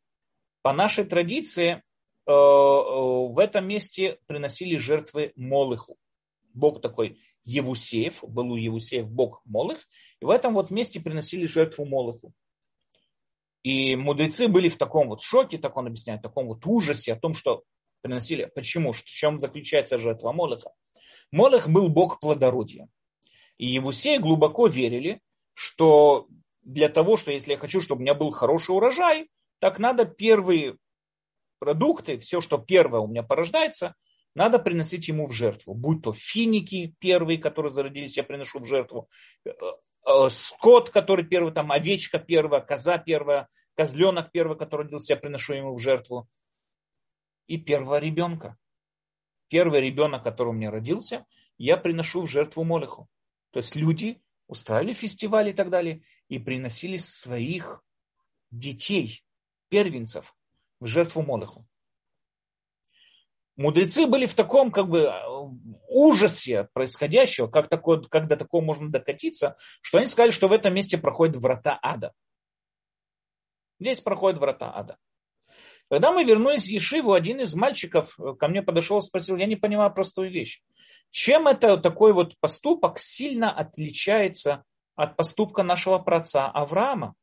S1: по нашей традиции, э, э, в этом месте приносили жертвы Молыху. Бог такой Евусеев, был у Евусеев Бог Молых, и в этом вот месте приносили жертву Молоху. И мудрецы были в таком вот шоке, так он объясняет, в таком вот ужасе о том, что приносили. Почему? В чем заключается жертва Молоха? Молох был бог плодородия. И Евусеи глубоко верили, что для того, что если я хочу, чтобы у меня был хороший урожай, так надо первые продукты, все, что первое у меня порождается, надо приносить ему в жертву. Будь то финики первые, которые зародились, я приношу в жертву. Э, э, скот, который первый, там овечка первая, коза первая, козленок первый, который родился, я приношу ему в жертву. И первого ребенка. Первый ребенок, который у меня родился, я приношу в жертву Молеху. То есть люди устраивали фестивали и так далее, и приносили своих детей, первенцев, в жертву Молеху мудрецы были в таком как бы ужасе происходящего, как такое, как до такого можно докатиться, что они сказали, что в этом месте проходят врата ада. Здесь проходят врата ада. Когда мы вернулись в Ешиву, один из мальчиков ко мне подошел и спросил, я не понимаю простую вещь. Чем это такой вот поступок сильно отличается от поступка нашего праца Авраама?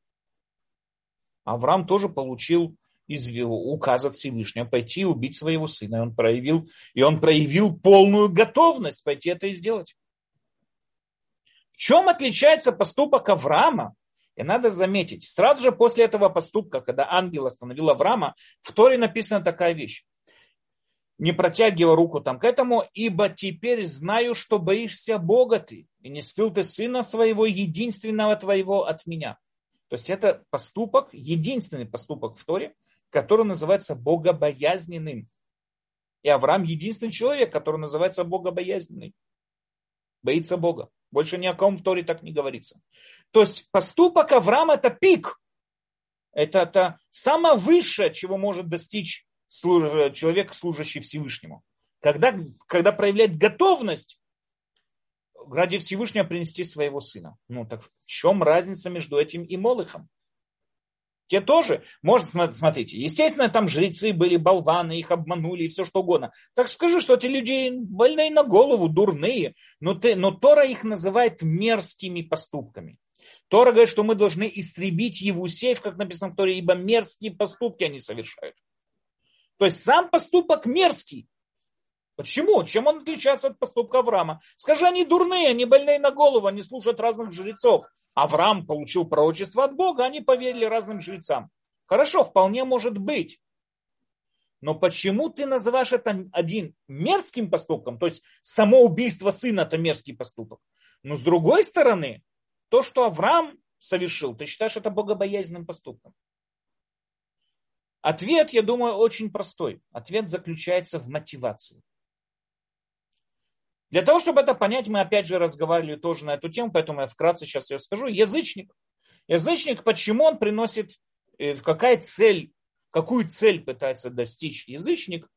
S1: Авраам тоже получил из указа Всевышнего пойти и убить своего сына. И он проявил, и он проявил полную готовность пойти это и сделать. В чем отличается поступок Авраама? И надо заметить, сразу же после этого поступка, когда ангел остановил Авраама, в Торе написана такая вещь. Не протягивая руку там к этому, ибо теперь знаю, что боишься Бога ты, и не скрыл ты сына твоего, единственного твоего от меня. То есть это поступок, единственный поступок в Торе, который называется богобоязненным. И Авраам единственный человек, который называется богобоязненный. Боится Бога. Больше ни о ком в Торе так не говорится. То есть поступок Авраама это пик. Это, это самое высшее, чего может достичь человек, служащий Всевышнему. Когда, когда проявляет готовность ради Всевышнего принести своего сына. Ну так в чем разница между этим и Молыхом? Те тоже, может, смотрите, естественно, там жрецы были болваны, их обманули и все что угодно. Так скажи, что эти люди больные на голову, дурные, но, ты, но Тора их называет мерзкими поступками. Тора говорит, что мы должны истребить Евусеев, как написано в Торе, ибо мерзкие поступки они совершают. То есть сам поступок мерзкий. Почему? Чем он отличается от поступка Авраама? Скажи, они дурные, они больные на голову, они слушают разных жрецов. Авраам получил пророчество от Бога, они поверили разным жрецам. Хорошо, вполне может быть. Но почему ты называешь это один мерзким поступком? То есть само убийство сына это мерзкий поступок. Но с другой стороны, то, что Авраам совершил, ты считаешь это богобоязненным поступком? Ответ, я думаю, очень простой. Ответ заключается в мотивации. Для того, чтобы это понять, мы опять же разговаривали тоже на эту тему, поэтому я вкратце сейчас ее скажу. Язычник. Язычник, почему он приносит, э, какая цель, какую цель пытается достичь язычник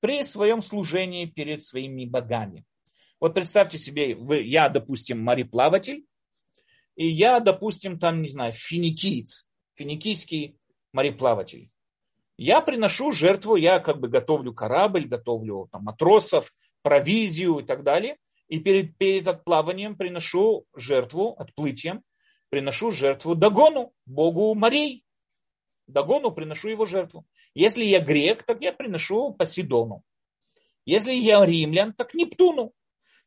S1: при своем служении перед своими богами. Вот представьте себе, вы, я, допустим, мореплаватель, и я, допустим, там, не знаю, финикиец, финикийский мореплаватель. Я приношу жертву, я как бы готовлю корабль, готовлю там, матросов, провизию и так далее. И перед, перед отплаванием приношу жертву, отплытием, приношу жертву Дагону, богу морей. Дагону приношу его жертву. Если я грек, так я приношу Посейдону. Если я римлян, так Нептуну.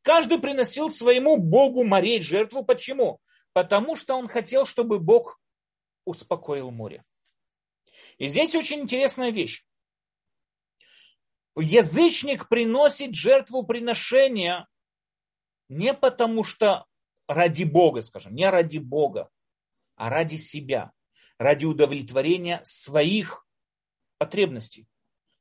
S1: Каждый приносил своему богу морей жертву. Почему? Потому что он хотел, чтобы бог успокоил море. И здесь очень интересная вещь язычник приносит жертву приношения не потому что ради Бога, скажем, не ради Бога, а ради себя, ради удовлетворения своих потребностей.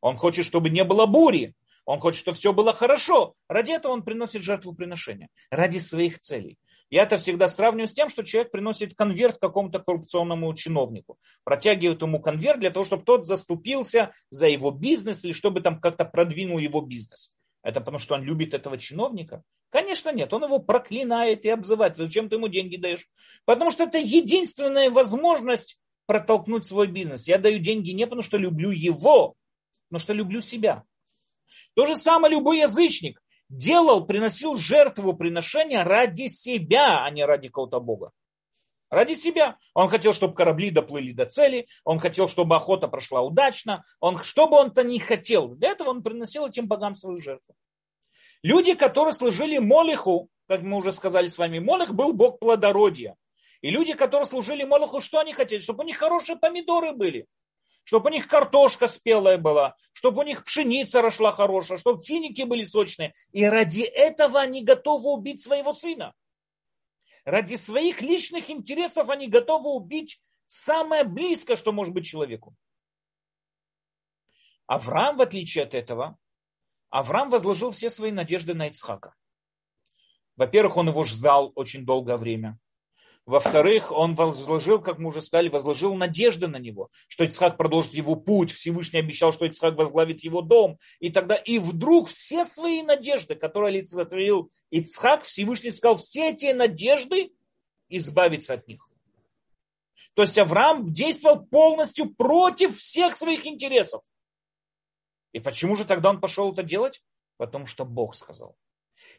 S1: Он хочет, чтобы не было бури, он хочет, чтобы все было хорошо. Ради этого он приносит жертву приношения, ради своих целей. Я это всегда сравниваю с тем, что человек приносит конверт какому-то коррупционному чиновнику, протягивает ему конверт для того, чтобы тот заступился за его бизнес или чтобы там как-то продвинул его бизнес. Это потому, что он любит этого чиновника? Конечно нет, он его проклинает и обзывает. Зачем ты ему деньги даешь? Потому что это единственная возможность протолкнуть свой бизнес. Я даю деньги не потому, что люблю его, но что люблю себя. То же самое любой язычник делал, приносил жертву приношения ради себя, а не ради кого-то Бога. Ради себя. Он хотел, чтобы корабли доплыли до цели, он хотел, чтобы охота прошла удачно, он, что бы он-то ни хотел. Для этого он приносил этим богам свою жертву. Люди, которые служили Молиху, как мы уже сказали с вами, Молих был бог плодородия. И люди, которые служили Молоху, что они хотели? Чтобы у них хорошие помидоры были чтобы у них картошка спелая была, чтобы у них пшеница росла хорошая, чтобы финики были сочные. И ради этого они готовы убить своего сына. Ради своих личных интересов они готовы убить самое близкое, что может быть человеку. Авраам, в отличие от этого, Авраам возложил все свои надежды на Ицхака. Во-первых, он его ждал очень долгое время. Во-вторых, он возложил, как мы уже сказали, возложил надежды на него, что Ицхак продолжит его путь. Всевышний обещал, что Ицхак возглавит его дом. И тогда, и вдруг все свои надежды, которые олицетворил Ицхак, Всевышний сказал, все эти надежды избавиться от них. То есть Авраам действовал полностью против всех своих интересов. И почему же тогда он пошел это делать? Потому что Бог сказал.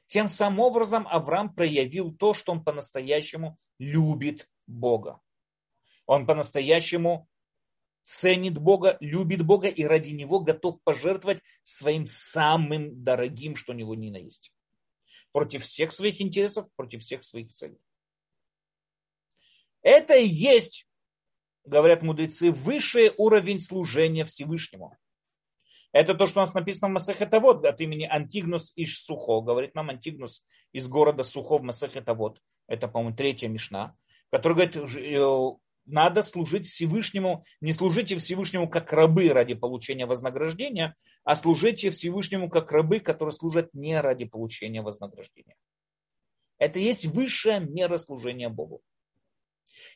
S1: Тем самым образом Авраам проявил то, что он по-настоящему любит Бога. Он по-настоящему ценит Бога, любит Бога и ради Него готов пожертвовать своим самым дорогим, что у него ни на есть. Против всех своих интересов, против всех своих целей. Это и есть, говорят мудрецы, высший уровень служения Всевышнему. Это то, что у нас написано в Масахетавод от имени Антигнус Иш Сухо. Говорит нам Антигнус из города Сухо в Масахетавод. Это, по-моему, третья мишна. Который говорит, э, надо служить Всевышнему, не служите Всевышнему как рабы ради получения вознаграждения, а служите Всевышнему как рабы, которые служат не ради получения вознаграждения. Это есть высшая мера служения Богу.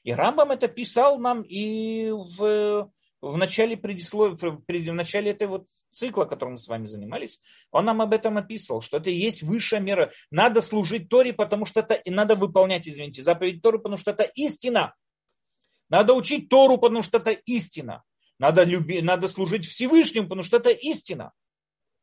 S1: И Рамбам это писал нам и в, в начале предисловия, в начале этой вот цикла, которым мы с вами занимались, он нам об этом описывал, что это и есть высшая мера. Надо служить Торе, потому что это, и надо выполнять, извините, заповедь Торы, потому что это истина. Надо учить Тору, потому что это истина. Надо, люби, надо служить Всевышнему, потому что это истина.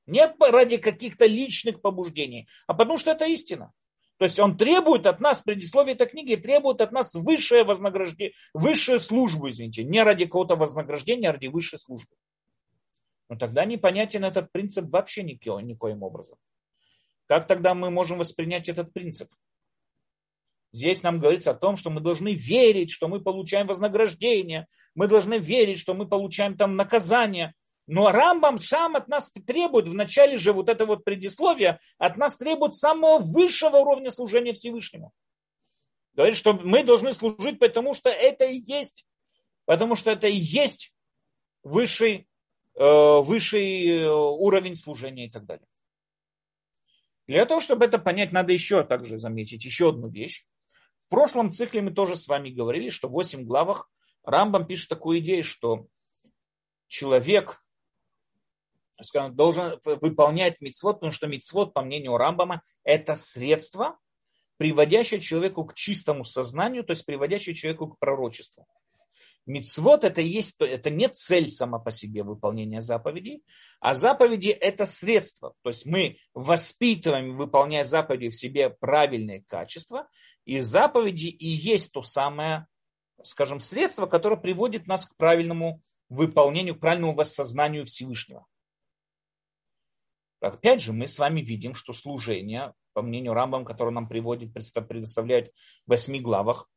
S1: Не ради каких-то личных побуждений, а потому что это истина. То есть он требует от нас, предисловие этой книги, требует от нас высшее вознаграждение, высшую службу, извините, не ради какого-то вознаграждения, а ради высшей службы. Но тогда непонятен этот принцип вообще никоим, никоим образом. Как тогда мы можем воспринять этот принцип? Здесь нам говорится о том, что мы должны верить, что мы получаем вознаграждение, мы должны верить, что мы получаем там наказание. Но Рамбам сам от нас требует, в начале же вот это вот предисловие, от нас требует самого высшего уровня служения Всевышнему. Говорит, что мы должны служить, потому что это и есть, потому что это и есть высший, высший э, уровень служения и так далее. Для того, чтобы это понять, надо еще также заметить еще одну вещь. В прошлом цикле мы тоже с вами говорили, что в 8 главах Рамбам пишет такую идею, что человек скажем, должен выполнять мицвод, потому что мицвод, по мнению Рамбама, это средство, приводящее человеку к чистому сознанию, то есть приводящее человеку к пророчеству. Мицвод это есть, это не цель сама по себе выполнения заповедей, а заповеди это средство. То есть мы воспитываем, выполняя заповеди в себе правильные качества, и заповеди и есть то самое, скажем, средство, которое приводит нас к правильному выполнению, к правильному воссознанию Всевышнего. Опять же, мы с вами видим, что служение, по мнению Рамбам, которое нам приводит, предоставляет в восьми главах,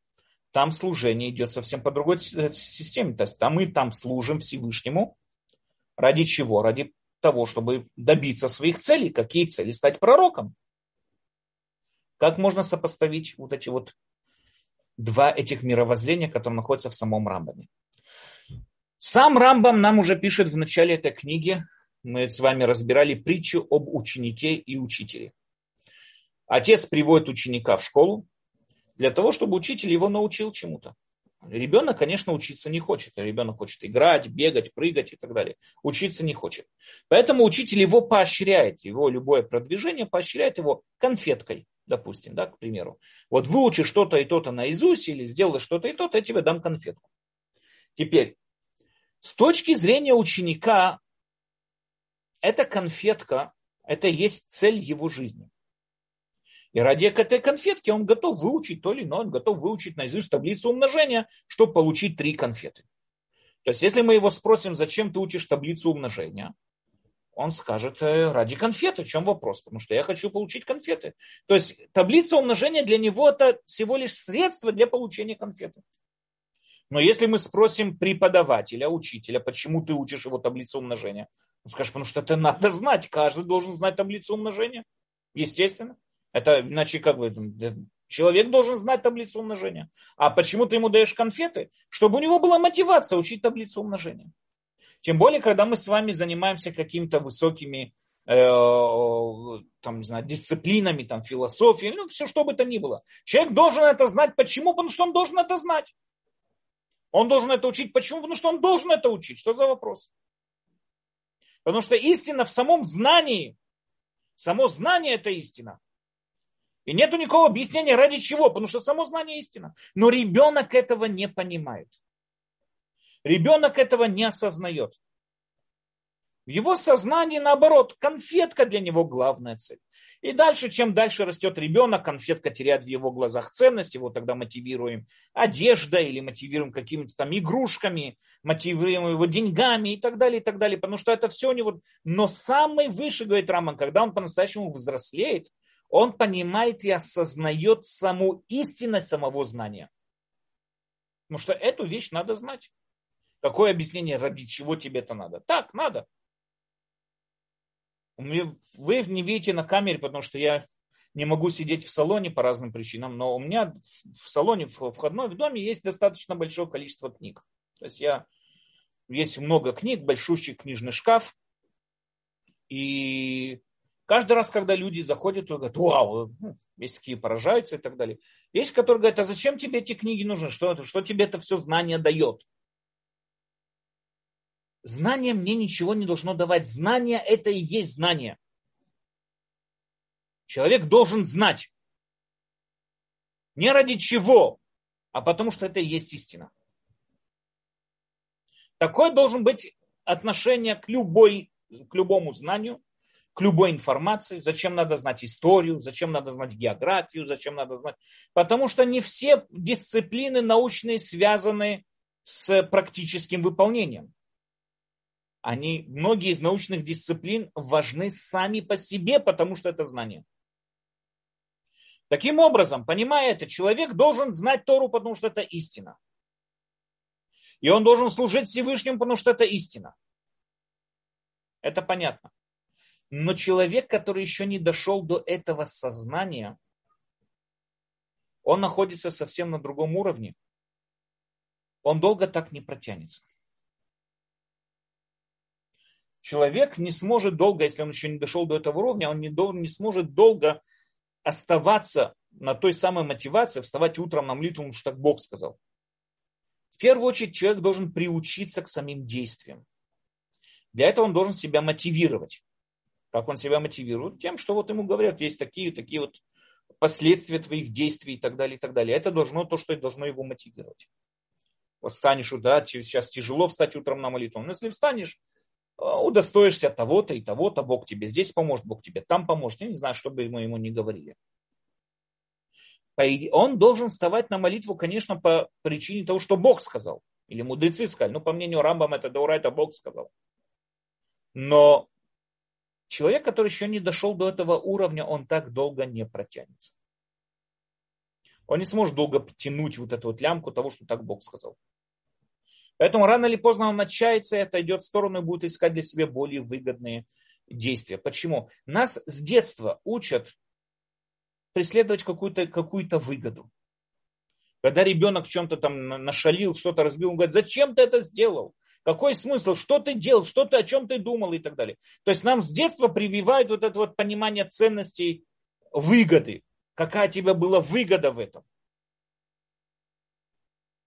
S1: там служение идет совсем по другой э, системе. То есть там мы там служим Всевышнему. Ради чего? Ради того, чтобы добиться своих целей. Какие цели? Стать пророком. Как можно сопоставить вот эти вот два этих мировоззрения, которые находятся в самом Рамбаме? Сам Рамбам нам уже пишет в начале этой книги, мы с вами разбирали притчу об ученике и учителе. Отец приводит ученика в школу, для того, чтобы учитель его научил чему-то. Ребенок, конечно, учиться не хочет. Ребенок хочет играть, бегать, прыгать и так далее. Учиться не хочет. Поэтому учитель его поощряет, его любое продвижение поощряет его конфеткой, допустим, да, к примеру. Вот выучи что-то и то-то наизусть или сделай что-то и то-то, я тебе дам конфетку. Теперь, с точки зрения ученика, эта конфетка, это есть цель его жизни. И ради этой конфетки он готов выучить то или иное, он готов выучить наизусть таблицу умножения, чтобы получить три конфеты. То есть, если мы его спросим, зачем ты учишь таблицу умножения, он скажет, «Э, ради конфеты, в чем вопрос? Потому что я хочу получить конфеты. То есть, таблица умножения для него это всего лишь средство для получения конфеты. Но если мы спросим преподавателя, учителя, почему ты учишь его таблицу умножения, он скажет, потому что это надо знать, каждый должен знать таблицу умножения. Естественно. Это иначе как бы человек должен знать таблицу умножения. А почему ты ему даешь конфеты? Чтобы у него была мотивация учить таблицу умножения. Тем более, когда мы с вами занимаемся какими-то высокими э, там, не знаю, дисциплинами, там, философией, ну, все что бы то ни было. Человек должен это знать. Почему? Потому что он должен это знать. Он должен это учить. Почему? Потому что он должен это учить. Что за вопрос? Потому что истина в самом знании. Само знание – это истина. И нету никакого объяснения, ради чего, потому что само знание истина. Но ребенок этого не понимает. Ребенок этого не осознает. В его сознании, наоборот, конфетка для него главная цель. И дальше, чем дальше растет ребенок, конфетка теряет в его глазах ценность, его тогда мотивируем одеждой или мотивируем какими-то там игрушками, мотивируем его деньгами и так далее, и так далее, потому что это все у него. Но самый выше, говорит Раман, когда он по-настоящему взрослеет, он понимает и осознает саму истинность самого знания. Потому что эту вещь надо знать. Какое объяснение, ради чего тебе это надо? Так, надо. Вы не видите на камере, потому что я не могу сидеть в салоне по разным причинам, но у меня в салоне в входной в доме есть достаточно большое количество книг. То есть я есть много книг, большущий книжный шкаф. И Каждый раз, когда люди заходят, то говорят, вау, ну, есть такие поражаются и так далее. Есть, которые говорят, а зачем тебе эти книги нужны? Что, что тебе это все знание дает? Знание мне ничего не должно давать. Знание – это и есть знание. Человек должен знать. Не ради чего, а потому что это и есть истина. Такое должен быть отношение к, любой, к любому знанию, к любой информации, зачем надо знать историю, зачем надо знать географию, зачем надо знать. Потому что не все дисциплины научные связаны с практическим выполнением. они, многие из научных дисциплин важны сами по себе, потому что это знание. Таким образом, понимая это, человек должен знать Тору, потому что это истина. И он должен служить Всевышнему, потому что это истина. Это понятно. Но человек, который еще не дошел до этого сознания, он находится совсем на другом уровне. Он долго так не протянется человек не сможет долго, если он еще не дошел до этого уровня, он не, дол- не сможет долго оставаться на той самой мотивации, вставать утром на молитву, потому что так Бог сказал. В первую очередь человек должен приучиться к самим действиям. Для этого он должен себя мотивировать. Как он себя мотивирует? Тем, что вот ему говорят, есть такие, такие вот последствия твоих действий и так далее, и так далее. Это должно то, что должно его мотивировать. Вот встанешь, да, сейчас тяжело встать утром на молитву. Но если встанешь, а, удостоишься того-то и того-то, Бог тебе здесь поможет, Бог тебе там поможет. Я не знаю, что бы мы ему не говорили. Он должен вставать на молитву, конечно, по причине того, что Бог сказал. Или мудрецы сказали. Ну, по мнению Рамбам, это Даура, это Бог сказал. Но человек, который еще не дошел до этого уровня, он так долго не протянется. Он не сможет долго тянуть вот эту вот лямку того, что так Бог сказал. Поэтому рано или поздно он отчается и отойдет в сторону и будет искать для себя более выгодные действия. Почему? Нас с детства учат преследовать какую-то какую выгоду. Когда ребенок в чем-то там нашалил, что-то разбил, он говорит, зачем ты это сделал? Какой смысл? Что ты делал? Что ты, о чем ты думал и так далее. То есть нам с детства прививают вот это вот понимание ценностей выгоды. Какая тебе была выгода в этом?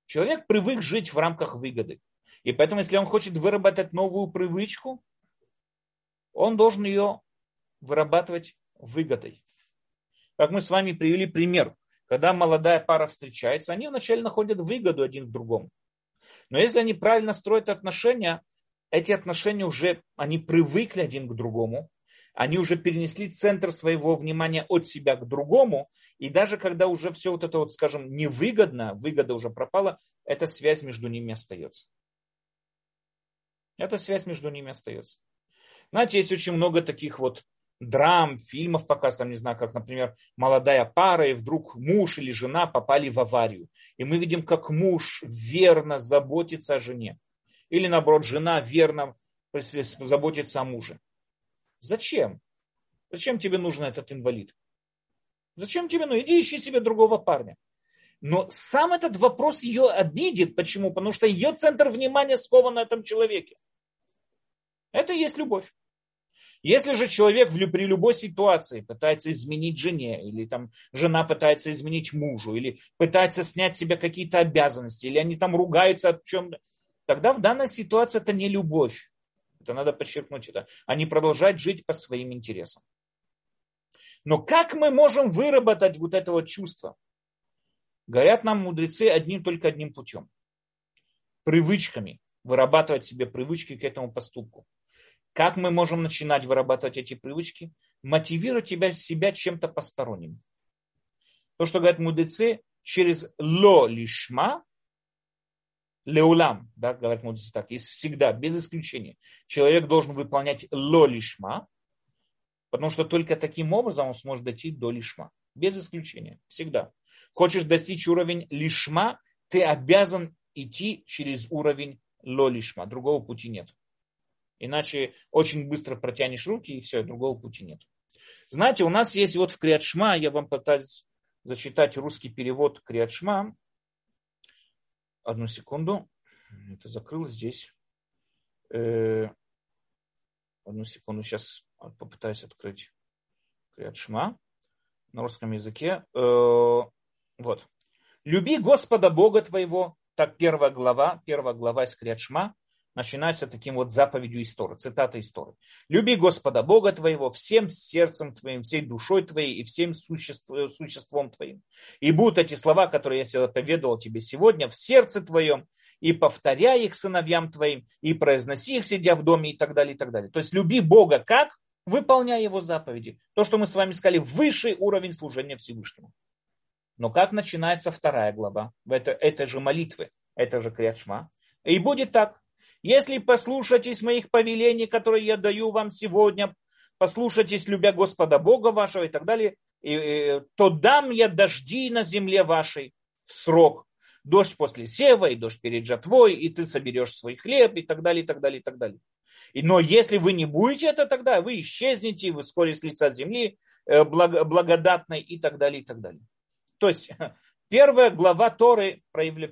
S1: Человек привык жить в рамках выгоды. И поэтому, если он хочет выработать новую привычку, он должен ее вырабатывать выгодой. Как мы с вами привели пример. Когда молодая пара встречается, они вначале находят выгоду один в другом. Но если они правильно строят отношения, эти отношения уже, они привыкли один к другому, они уже перенесли центр своего внимания от себя к другому, и даже когда уже все вот это вот, скажем, невыгодно, выгода уже пропала, эта связь между ними остается. Эта связь между ними остается. Знаете, есть очень много таких вот драм, фильмов показывают, там, не знаю, как, например, молодая пара, и вдруг муж или жена попали в аварию. И мы видим, как муж верно заботится о жене. Или, наоборот, жена верно заботится о муже. Зачем? Зачем тебе нужен этот инвалид? Зачем тебе? Ну, иди ищи себе другого парня. Но сам этот вопрос ее обидит. Почему? Потому что ее центр внимания скован на этом человеке. Это и есть любовь. Если же человек при любой ситуации пытается изменить жене, или там жена пытается изменить мужу, или пытается снять с себя какие-то обязанности, или они там ругаются о чем-то, тогда в данной ситуации это не любовь. Это надо подчеркнуть это. Они продолжают жить по своим интересам. Но как мы можем выработать вот это вот чувство? Говорят нам мудрецы одним только одним путем. Привычками. Вырабатывать себе привычки к этому поступку. Как мы можем начинать вырабатывать эти привычки? Мотивировать себя, себя чем-то посторонним. То, что говорят мудрецы, через ло лишма леулам, да, говорят мудрецы так, есть всегда, без исключения. Человек должен выполнять ло лишма, потому что только таким образом он сможет дойти до лишма. Без исключения, всегда. Хочешь достичь уровень лишма, ты обязан идти через уровень ло лишма, другого пути нет. Иначе очень быстро протянешь руки и все, другого пути нет. Знаете, у нас есть вот в Криадшма, я вам пытаюсь зачитать русский перевод Криадшма, Одну секунду. Это закрыл здесь. Э, одну секунду. Сейчас попытаюсь открыть Криадшма на русском языке. Э, вот. Люби Господа Бога твоего. Так первая глава, первая глава из Криадшма начинается таким вот заповедью истории, цитата истории. «Люби Господа Бога твоего всем сердцем твоим, всей душой твоей и всем существом, существом твоим. И будут эти слова, которые я тебе поведал тебе сегодня, в сердце твоем, и повторяй их сыновьям твоим, и произноси их, сидя в доме, и так далее, и так далее. То есть люби Бога как? Выполняя его заповеди. То, что мы с вами сказали, высший уровень служения Всевышнему. Но как начинается вторая глава, в это, этой же молитвы, это же Криадшма. И будет так, Если послушаетесь моих повелений, которые я даю вам сегодня, послушайтесь, любя Господа Бога вашего и так далее, и, то дам я дожди на земле вашей срок. Дождь после сева и дождь перед жатвой, и ты соберешь свой хлеб и так далее, и так далее, и так далее. И, но если вы не будете это, тогда вы исчезнете, вы вскоре с лица земли э, благодатной и так далее, и так далее. То есть первая глава Торы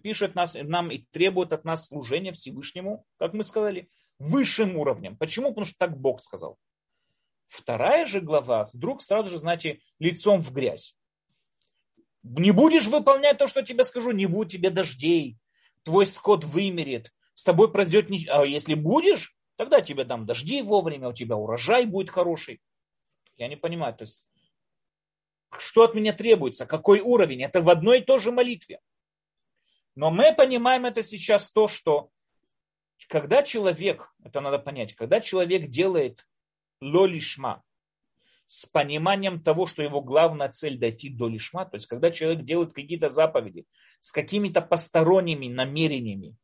S1: пишет нас, нам и требует от нас служения Всевышнему, как мы сказали, высшим уровнем. Почему? Потому что так Бог сказал. Вторая же глава вдруг сразу же, знаете, лицом в грязь. Не будешь выполнять то, что тебе скажу, не будет тебе дождей, твой скот вымерет, с тобой произойдет ничего. А если будешь, тогда тебе дам дожди вовремя, у тебя урожай будет хороший. Я не понимаю, то есть, что от меня требуется, какой уровень, это в одной и той же молитве. Но мы понимаем это сейчас то, что когда человек, это надо понять, когда человек делает лолишма, с пониманием того, что его главная цель дойти до лишма, то есть когда человек делает какие-то заповеди с какими-то посторонними намерениями,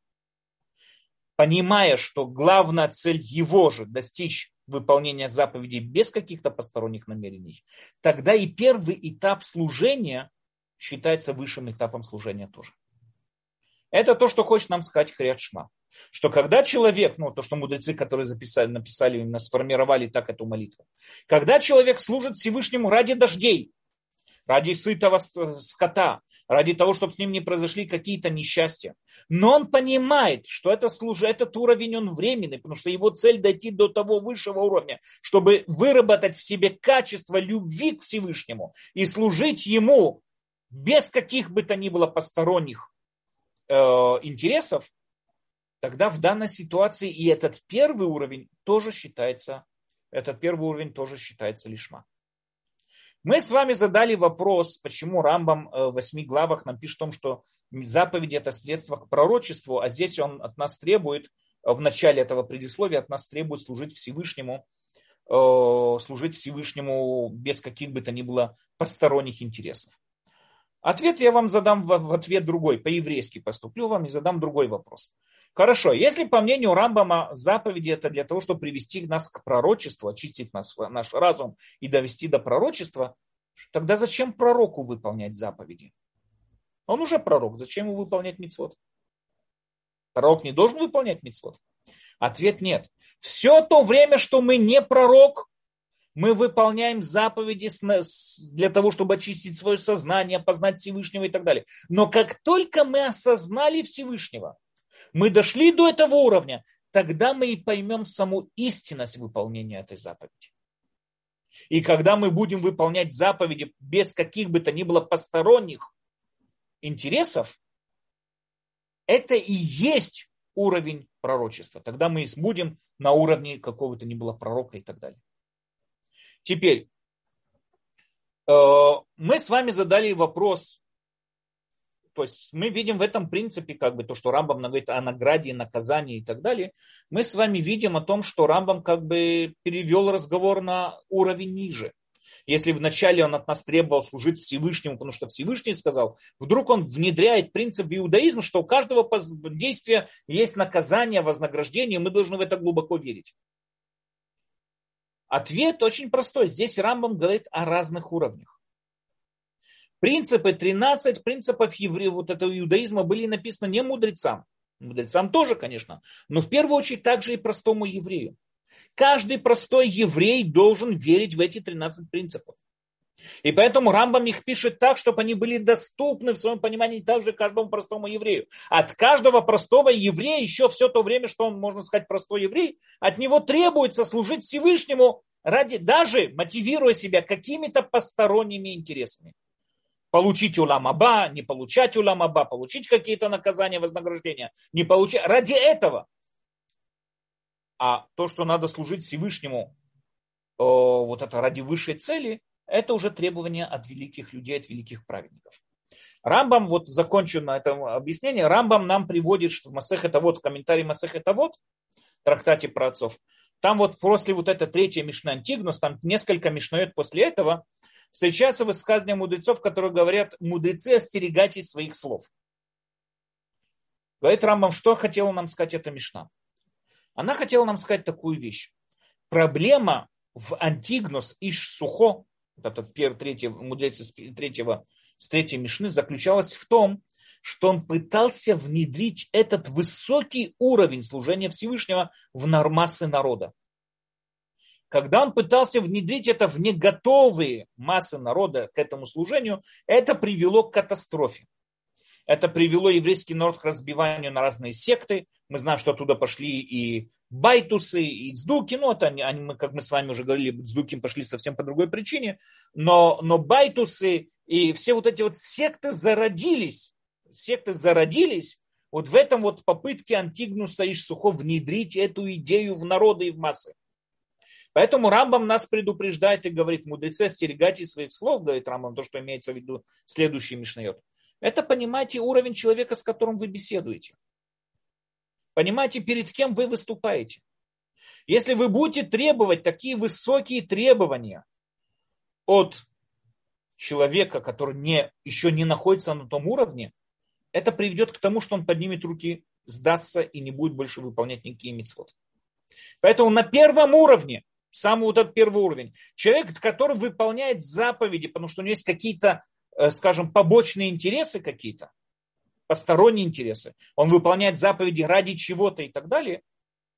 S1: понимая, что главная цель его же достичь выполнения заповедей без каких-то посторонних намерений, тогда и первый этап служения считается высшим этапом служения тоже. Это то, что хочет нам сказать Хриат. Что когда человек, ну то, что мудрецы, которые записали, написали, именно сформировали так эту молитву. Когда человек служит Всевышнему ради дождей, ради сытого скота, ради того, чтобы с ним не произошли какие-то несчастья. Но он понимает, что это служит, этот уровень он временный, потому что его цель дойти до того высшего уровня, чтобы выработать в себе качество любви к Всевышнему и служить ему без каких бы то ни было посторонних э, интересов, тогда в данной ситуации и этот первый уровень тоже считается, этот первый уровень тоже считается лишма. Мы с вами задали вопрос, почему Рамбам э, в восьми главах нам пишет о том, что заповеди это средство к пророчеству, а здесь он от нас требует, э, в начале этого предисловия от нас требует служить Всевышнему, э, служить Всевышнему без каких бы то ни было посторонних интересов. Ответ я вам задам в ответ другой, по-еврейски поступлю вам и задам другой вопрос. Хорошо, если по мнению Рамбама заповеди это для того, чтобы привести нас к пророчеству, очистить нас, наш разум и довести до пророчества, тогда зачем пророку выполнять заповеди? Он уже пророк, зачем ему выполнять мицвод? Пророк не должен выполнять мицвод? Ответ нет. Все то время, что мы не пророк, мы выполняем заповеди для того, чтобы очистить свое сознание, познать Всевышнего и так далее. Но как только мы осознали Всевышнего, мы дошли до этого уровня, тогда мы и поймем саму истинность выполнения этой заповеди. И когда мы будем выполнять заповеди без каких бы то ни было посторонних интересов, это и есть уровень пророчества. Тогда мы будем на уровне какого-то ни было пророка и так далее. Теперь, э, мы с вами задали вопрос, то есть мы видим в этом принципе, как бы то, что Рамбам говорит о награде и наказании и так далее, мы с вами видим о том, что Рамбам как бы перевел разговор на уровень ниже. Если вначале он от нас требовал служить Всевышнему, потому что Всевышний сказал, вдруг он внедряет принцип в иудаизм, что у каждого действия есть наказание, вознаграждение, мы должны в это глубоко верить. Ответ очень простой. Здесь Рамбам говорит о разных уровнях. Принципы, 13 принципов еврея, вот этого иудаизма были написаны не мудрецам. Мудрецам тоже, конечно, но в первую очередь также и простому еврею. Каждый простой еврей должен верить в эти 13 принципов. И поэтому Рамбам их пишет так, чтобы они были доступны в своем понимании также каждому простому еврею. От каждого простого еврея еще все то время, что он, можно сказать, простой еврей, от него требуется служить Всевышнему ради, даже мотивируя себя какими-то посторонними интересами получить уламаба, не получать уламаба, получить какие-то наказания, вознаграждения, не получать. Ради этого. А то, что надо служить Всевышнему, вот это ради высшей цели, это уже требование от великих людей, от великих праведников. Рамбам, вот закончу на этом объяснение, Рамбам нам приводит, что в Масех это вот, в комментарии Масех это вот, трактате про отцов, там вот после вот это третье Мишна Антигнус, там несколько Мишноет после этого, встречаются высказывания мудрецов, которые говорят, мудрецы, остерегайтесь своих слов. Говорит Рамбам, что хотела нам сказать эта Мишна? Она хотела нам сказать такую вещь. Проблема в Антигнос Иш Сухо, вот этот первый, третий, мудрец с третьего, с третьей Мишны, заключалась в том, что он пытался внедрить этот высокий уровень служения Всевышнего в массы народа. Когда он пытался внедрить это в неготовые массы народа к этому служению, это привело к катастрофе. Это привело еврейский народ к разбиванию на разные секты. Мы знаем, что оттуда пошли и байтусы, и цдуки. Ну, это они, мы, как мы с вами уже говорили, цдуки пошли совсем по другой причине. Но, но байтусы и все вот эти вот секты зародились. Секты зародились вот в этом вот попытке Антигноса Иш Сохо внедрить эту идею в народы и в массы. Поэтому Рамбам нас предупреждает и говорит, мудрецы, остерегайтесь своих слов, говорит Рамбам, то, что имеется в виду следующий Мишнайот. Это понимаете уровень человека, с которым вы беседуете. Понимаете, перед кем вы выступаете. Если вы будете требовать такие высокие требования от человека, который не, еще не находится на том уровне, это приведет к тому, что он поднимет руки, сдастся и не будет больше выполнять никакие митцвот. Поэтому на первом уровне Самый вот этот первый уровень. Человек, который выполняет заповеди, потому что у него есть какие-то, э, скажем, побочные интересы какие-то, посторонние интересы. Он выполняет заповеди ради чего-то и так далее.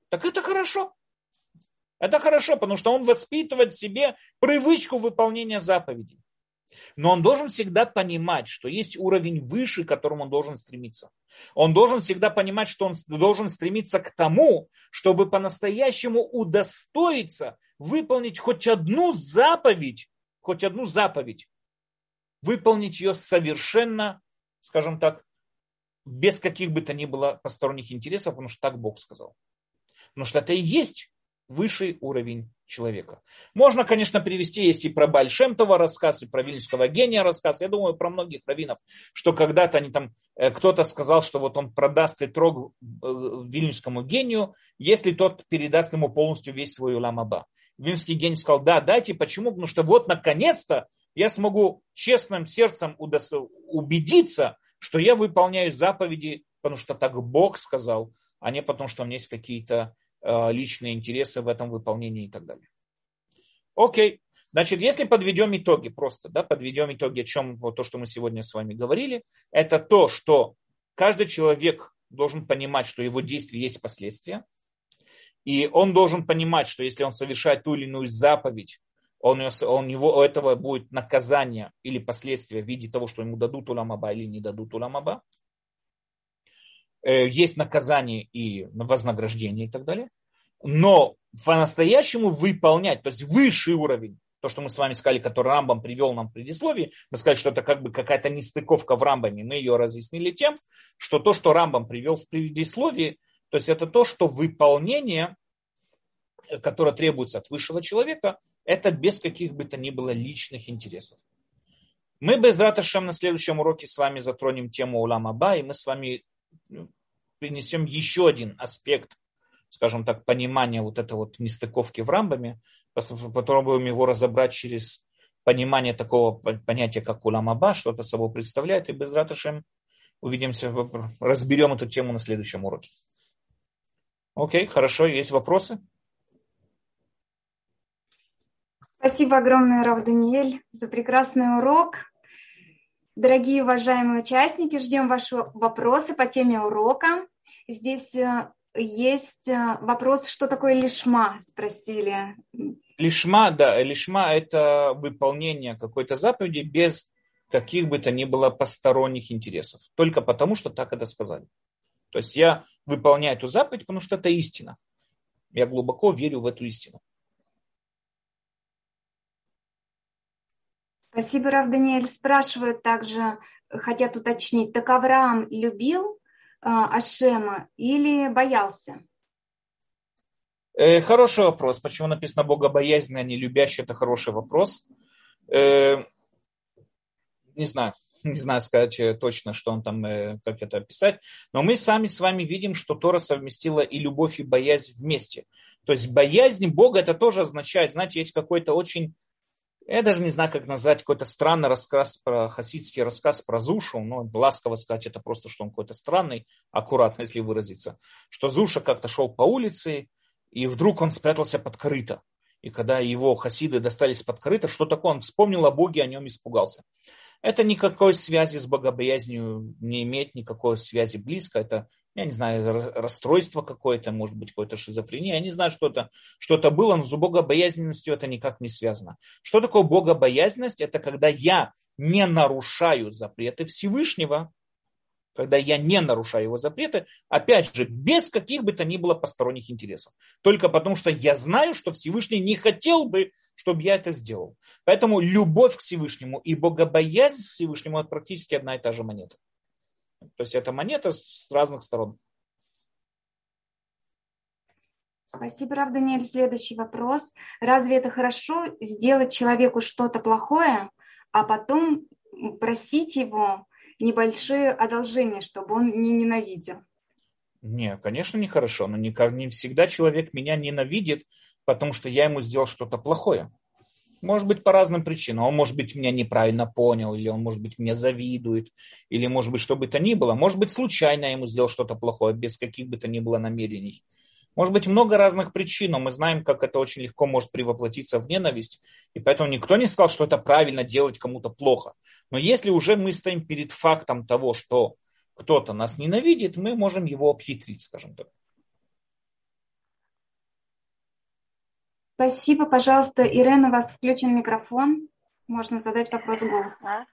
S1: Так это хорошо. Это хорошо, потому что он воспитывает в себе привычку выполнения заповедей. Но он должен всегда понимать, что есть уровень выше, к которому он должен стремиться. Он должен всегда понимать, что он должен стремиться к тому, чтобы по-настоящему удостоиться выполнить хоть одну заповедь, хоть одну заповедь, выполнить ее совершенно, скажем так, без каких бы то ни было посторонних интересов, потому что так Бог сказал. Потому что это и есть высший уровень человека. Можно, конечно, привести, есть и про Бальшемтова рассказ, и про Вильнюсского гения рассказ. Я думаю, про многих раввинов, что когда-то они там, э, кто-то сказал, что вот он продаст и трог э, Вильнюсскому гению, если тот передаст ему полностью весь свой уламаба. Вильнюсский гений сказал, да, дайте. Почему? Потому что вот наконец-то я смогу честным сердцем убедиться, что я выполняю заповеди, потому что так Бог сказал, а не потому, что у меня есть какие-то Э, личные интересы в этом выполнении и так далее. Окей. Значит, если подведем итоги, просто да, подведем итоги, о чем вот то, что мы сегодня с вами говорили, это то, что каждый человек должен понимать, что его действия есть последствия, и он должен понимать, что если он совершает ту или иную заповедь, он, он, его, у этого будет наказание или последствия в виде того, что ему дадут уламаба или не дадут уламаба. Э, есть наказание и вознаграждение и так далее. Но по-настоящему выполнять, то есть высший уровень, то, что мы с вами сказали, который Рамбам привел нам в предисловии, мы сказали, что это как бы какая-то нестыковка в Рамбаме, мы ее разъяснили тем, что то, что Рамбам привел в предисловии, то есть это то, что выполнение, которое требуется от высшего человека, это без каких бы то ни было личных интересов. Мы без Раташем на следующем уроке с вами затронем тему Уламаба, и мы с вами принесем еще один аспект, скажем так, понимания вот этой вот нестыковки в рамбаме, попробуем его разобрать через понимание такого понятия, как уламаба, что это собой представляет, и без раташем увидимся, разберем эту тему на следующем уроке. Окей, хорошо, есть вопросы?
S2: Спасибо огромное, Рав Даниэль, за прекрасный урок. Дорогие уважаемые участники, ждем ваши вопросы по теме урока. Здесь э, есть э, вопрос, что такое лишма, спросили.
S1: Лишма, да, лишма – это выполнение какой-то заповеди без каких бы то ни было посторонних интересов. Только потому, что так это сказали. То есть я выполняю эту заповедь, потому что это истина. Я глубоко верю в эту истину.
S2: Спасибо, Рав Даниэль. Спрашивают также, хотят уточнить, так Авраам любил э, Ашема или боялся?
S1: Э, хороший вопрос. Почему написано богобоязненный, а не любящий? Это хороший вопрос. Э, не знаю. Не знаю сказать э, точно, что он там, э, как это описать. Но мы сами с вами видим, что Тора совместила и любовь, и боязнь вместе. То есть боязнь Бога это тоже означает, знаете, есть какой-то очень я даже не знаю, как назвать какой-то странный рассказ про хасидский рассказ про Зушу, но ласково сказать, это просто, что он какой-то странный, аккуратно, если выразиться, что Зуша как-то шел по улице, и вдруг он спрятался под корыто. И когда его хасиды достались под корыто, что такое? Он вспомнил о Боге, о нем испугался. Это никакой связи с богобоязнью не имеет, никакой связи близко. Это, я не знаю, расстройство какое-то, может быть, какое-то шизофрения. Я не знаю, что это, что это было, но с богобоязненностью это никак не связано. Что такое богобоязненность? Это когда я не нарушаю запреты Всевышнего, когда я не нарушаю его запреты, опять же, без каких бы то ни было посторонних интересов. Только потому, что я знаю, что Всевышний не хотел бы, чтобы я это сделал. Поэтому любовь к Всевышнему и богобоязнь к Всевышнему – это практически одна и та же монета. То есть это монета с разных сторон.
S2: Спасибо, Рав Даниэль. Следующий вопрос. Разве это хорошо сделать человеку что-то плохое, а потом просить его небольшие одолжения, чтобы он не ненавидел?
S1: Не, конечно, нехорошо, но не, не всегда человек меня ненавидит, потому что я ему сделал что-то плохое. Может быть, по разным причинам. Он, может быть, меня неправильно понял, или он, может быть, мне завидует, или, может быть, что бы то ни было. Может быть, случайно я ему сделал что-то плохое, без каких бы то ни было намерений. Может быть, много разных причин, но мы знаем, как это очень легко может привоплотиться в ненависть. И поэтому никто не сказал, что это правильно делать кому-то плохо. Но если уже мы стоим перед фактом того, что кто-то нас ненавидит, мы можем его обхитрить, скажем так.
S2: Спасибо, пожалуйста. Ирена, у вас включен микрофон. Можно задать вопрос голоса.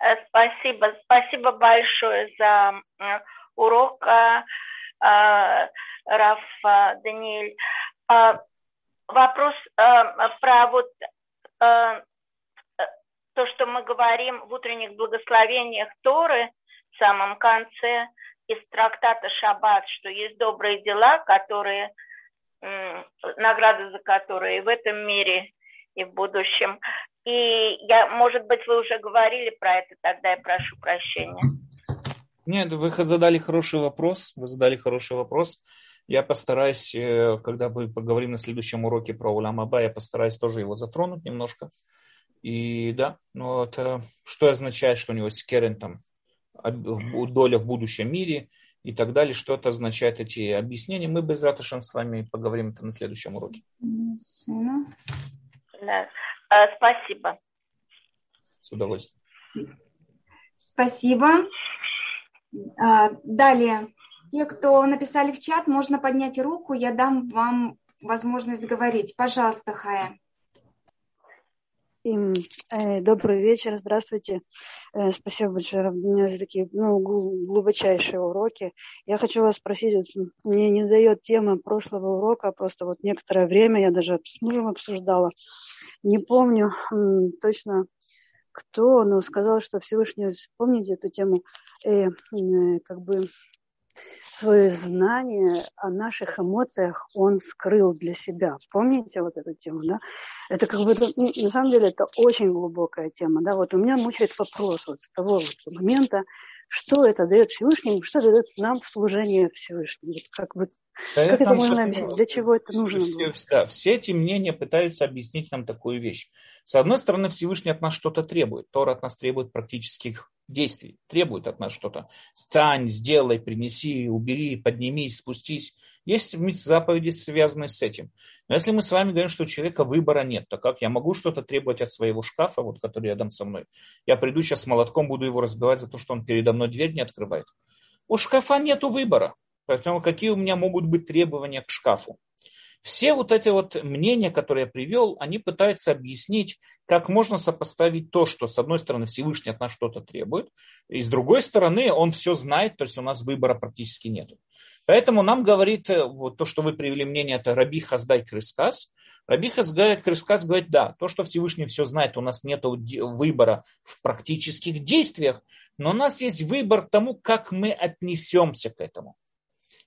S3: Э, спасибо. Спасибо большое за э, урок, э, Раф Даниэль. Вопрос про вот то, что мы говорим в утренних благословениях Торы в самом конце из трактата Шаббат, что есть добрые дела, которые награды за которые в этом мире и в будущем. И я, может быть, вы уже говорили про это, тогда я прошу прощения.
S1: Нет, вы задали хороший вопрос, вы задали хороший вопрос. Я постараюсь, э, когда мы поговорим на следующем уроке про Уламаба, я постараюсь тоже его затронуть немножко. И да, ну это что означает, что у него секерен там доля в будущем мире – и так далее. Что это означает, эти объяснения. Мы без Раташем с вами поговорим это на следующем уроке.
S3: Да. А, спасибо.
S1: С удовольствием.
S2: Спасибо. А, далее. Те, кто написали в чат, можно поднять руку, я дам вам возможность говорить. Пожалуйста, Хая.
S4: Э, добрый вечер, здравствуйте. Э, спасибо большое, Равдиня, за такие ну, глубочайшие уроки. Я хочу вас спросить, вот, мне не дает тема прошлого урока, просто вот некоторое время я даже с мужем обсуждала. Не помню точно, кто, но сказал, что Всевышний, помните эту тему, э, э, как бы свое знание о наших эмоциях он скрыл для себя. Помните вот эту тему, да? Это как бы, на самом деле, это очень глубокая тема, да? Вот у меня мучает вопрос вот с того вот момента, что это дает Всевышнему, что это дает нам в служении Всевышнему. Как, бы, да как это можно объяснить? Для чего это нужно?
S1: Все, да, все эти мнения пытаются объяснить нам такую вещь. С одной стороны, Всевышний от нас что-то требует. Тор от нас требует практических действий, требует от нас что-то. Стань, сделай, принеси, убери, поднимись, спустись. Есть заповеди, связанные с этим. Но если мы с вами говорим, что у человека выбора нет, то как я могу что-то требовать от своего шкафа, вот, который рядом со мной? Я приду сейчас с молотком, буду его разбивать за то, что он передо мной дверь не открывает. У шкафа нет выбора. Поэтому какие у меня могут быть требования к шкафу? Все вот эти вот мнения, которые я привел, они пытаются объяснить, как можно сопоставить то, что с одной стороны Всевышний от нас что-то требует, и с другой стороны он все знает, то есть у нас выбора практически нет. Поэтому нам говорит, э, вот то, что вы привели мнение, это Раби Хаздай Крыскас. Раби Хаздай Крыскас говорит, да, то, что Всевышний все знает, у нас нет выбора в практических действиях, но у нас есть выбор тому, как мы отнесемся к этому.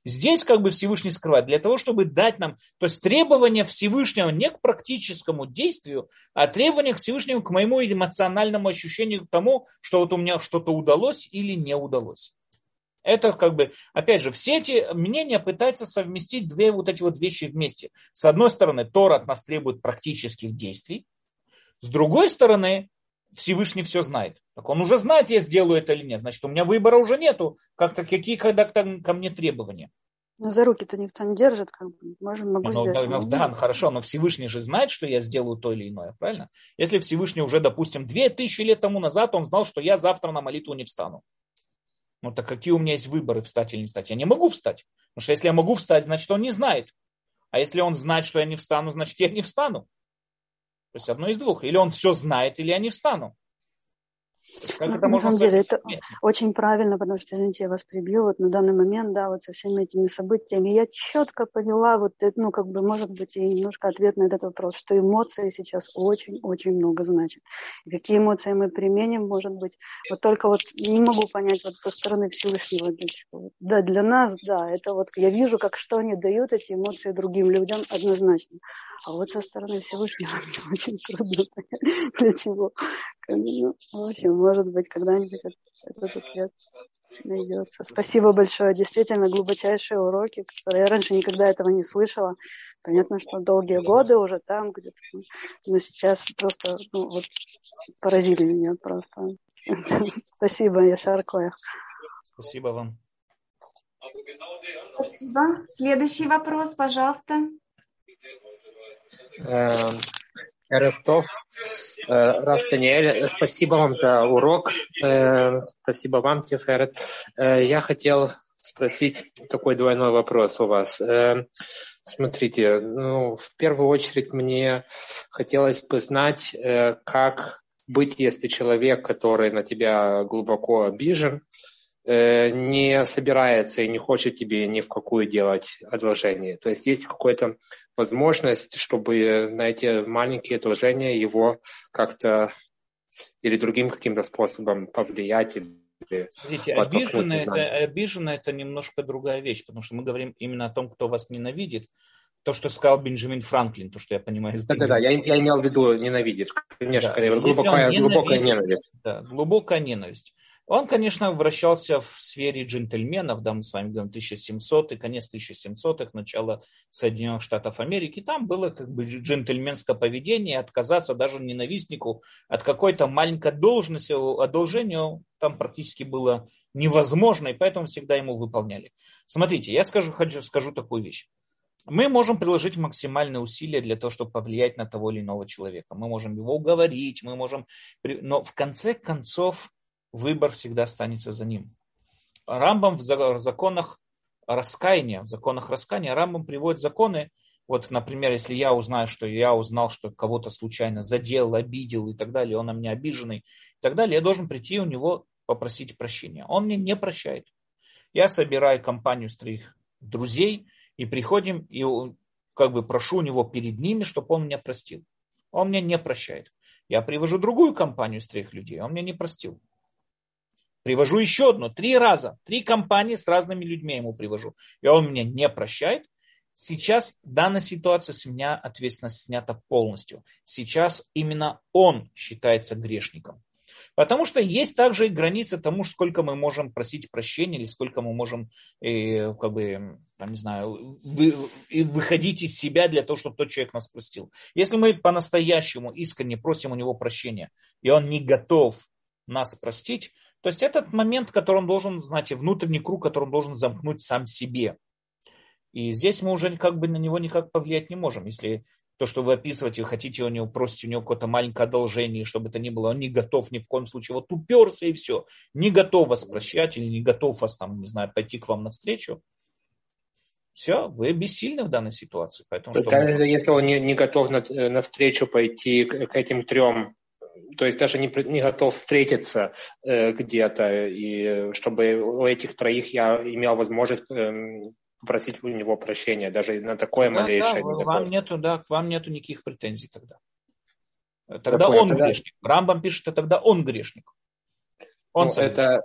S1: Здесь как бы Всевышний скрывает, для того, чтобы дать нам, то есть требования Всевышнего не к практическому действию, а требования к Всевышнему к моему эмоциональному ощущению к тому, что вот у меня что-то удалось или не удалось. Это как бы, опять же, все эти мнения пытаются совместить две вот эти вот вещи вместе. С одной стороны, Тор от нас требует практических действий. С другой стороны, Всевышний все знает. Так он уже знает, я сделаю это или нет. Значит, у меня выбора уже нету. Как-то какие когда ко мне требования.
S4: Но за руки-то никто не держит, как бы. Можем, могу
S1: ну,
S4: сделать.
S1: Ну, да, ну, хорошо, но Всевышний же знает, что я сделаю то или иное, правильно? Если Всевышний уже, допустим, две тысячи лет тому назад он знал, что я завтра на молитву не встану. Ну так какие у меня есть выборы, встать или не встать? Я не могу встать. Потому что если я могу встать, значит он не знает. А если он знает, что я не встану, значит я не встану. То есть одно из двух. Или он все знает, или я не встану.
S4: Как ну, это на самом деле, это очень правильно, потому что, извините, я вас прибью, вот на данный момент, да, вот со всеми этими событиями, я четко поняла, вот, ну, как бы, может быть, и немножко ответ на этот вопрос, что эмоции сейчас очень-очень много значат. И какие эмоции мы применим, может быть, вот только вот не могу понять вот со стороны Всевышнего. Да, для нас, да, это вот я вижу, как что они дают, эти эмоции другим людям однозначно. А вот со стороны Всевышнего мне очень трудно понять, для чего. Ну, в общем, может быть, когда-нибудь этот ответ найдется. Спасибо большое. Действительно, глубочайшие уроки, которые я раньше никогда этого не слышала. Понятно, что долгие годы уже там где-то, но сейчас просто ну, вот, поразили меня просто. Спасибо, Яшар Коях.
S1: Спасибо вам.
S2: Спасибо. Следующий вопрос, пожалуйста.
S5: Рефтов, э, Раф Таниэль, спасибо вам за урок. Э, спасибо вам, Тиферет. Э, я хотел спросить такой двойной вопрос у вас. Смотрите, ну, в первую очередь мне хотелось бы знать, как быть, если человек, который на тебя глубоко обижен, не собирается и не хочет тебе ни в какую делать одолжение. То есть есть какая-то возможность, чтобы на эти маленькие одолжения его как-то или другим каким-то способом повлиять или
S1: Смотрите, обиженный это, обиженный это немножко другая вещь, потому что мы говорим именно о том, кто вас ненавидит. То, что сказал Бенджамин Франклин, то, что я понимаю.
S5: Да-да-да, я, я имел в виду ненавидит. Конечно, да. глубокая, глубокая ненависть.
S1: Да, глубокая ненависть. Он, конечно, вращался в сфере джентльменов, да, мы с вами говорим 1700 и конец 1700-х, начало Соединенных Штатов Америки. Там было как бы джентльменское поведение, отказаться даже ненавистнику от какой-то маленькой должности, одолжению там практически было невозможно, и поэтому всегда ему выполняли. Смотрите, я скажу, хочу, скажу такую вещь. Мы можем приложить максимальные усилия для того, чтобы повлиять на того или иного человека. Мы можем его уговорить, мы можем... Но в конце концов выбор всегда останется за ним. Рамбам в законах раскаяния, в законах раскаяния Рамбам приводит законы, вот, например, если я узнаю, что я узнал, что кого-то случайно задел, обидел и так далее, он на меня обиженный и так далее, я должен прийти у него попросить прощения. Он мне не прощает. Я собираю компанию с троих друзей и приходим и как бы прошу у него перед ними, чтобы он меня простил. Он меня не прощает. Я привожу другую компанию с трех людей, он меня не простил. Привожу еще одну, три раза, три компании с разными людьми ему привожу. И он меня не прощает. Сейчас в данной ситуации с меня ответственность снята полностью. Сейчас именно он считается грешником. Потому что есть также и границы тому, сколько мы можем просить прощения или сколько мы можем, э, как бы, там, не знаю, вы, выходить из себя для того, чтобы тот человек нас простил. Если мы по-настоящему искренне просим у него прощения, и он не готов нас простить, то есть этот момент, который он должен, знаете, внутренний круг, который он должен замкнуть сам себе. И здесь мы уже как бы на него никак повлиять не можем. Если то, что вы описываете, вы хотите у него, просите у него какое-то маленькое одолжение, чтобы это ни было, он не готов ни в коем случае, вот уперся и все, не готов вас прощать или не готов вас там, не знаю, пойти к вам навстречу, все, вы бессильны в данной ситуации. Поэтому,
S5: что если он не, не готов на, навстречу пойти к, к этим трем то есть даже не, не готов встретиться э, где-то, и чтобы у этих троих я имел возможность э, попросить у него прощения, даже на такое да, малейшее.
S1: Да, вам нету, да, к вам нету никаких претензий тогда. Тогда Такое, он тогда... грешник. Рамбам пишет, что тогда он грешник.
S5: Он ну, это,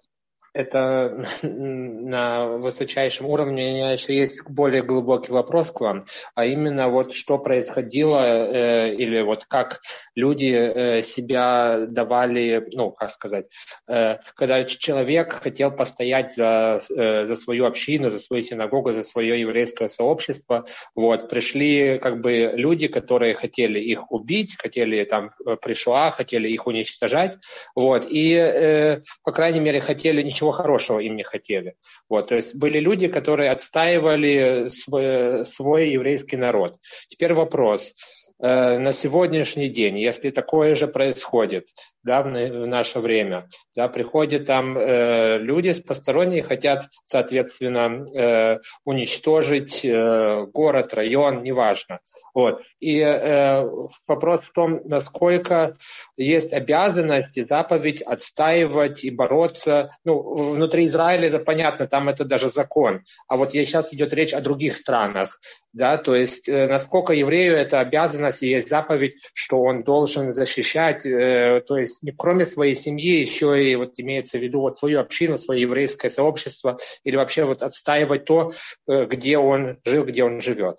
S5: это на высочайшем уровне. У меня еще есть более глубокий вопрос к вам, а именно вот что происходило э, или вот как люди э, себя давали, ну, как сказать, э, когда человек хотел постоять за, э, за свою общину, за свою синагогу, за свое еврейское сообщество, вот, пришли как бы люди, которые хотели их убить, хотели там э, пришла, хотели их уничтожать, вот, и, э, по крайней мере, хотели ничего ничего хорошего им не хотели. Вот, то есть были люди, которые отстаивали свой, свой еврейский народ. Теперь вопрос. Э, на сегодняшний день, если такое же происходит да, в, в наше время, да, приходят там э, люди посторонние, хотят, соответственно, э, уничтожить э, город, район, неважно. Вот. И э, вопрос в том, насколько есть обязанность и заповедь отстаивать и бороться. Ну, внутри Израиля это понятно, там это даже закон. А вот сейчас идет речь о других странах. Да, то есть э, насколько еврею это обязанность и есть заповедь, что он должен защищать, э, то есть не кроме своей семьи, еще и вот имеется в виду вот свою общину, свое еврейское сообщество, или вообще вот отстаивать то, э, где он жил, где он живет.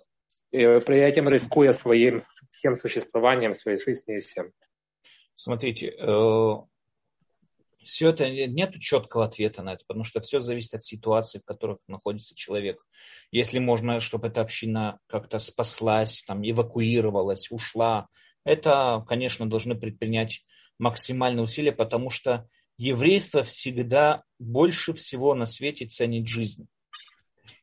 S5: И при этом рискуя своим всем существованием, своей жизнью и всем.
S1: Смотрите, все это нет четкого ответа на это, потому что все зависит от ситуации, в которых находится человек. Если можно, чтобы эта община как-то спаслась, там, эвакуировалась, ушла, это, конечно, должны предпринять максимальные усилия, потому что еврейство всегда больше всего на свете ценит жизнь.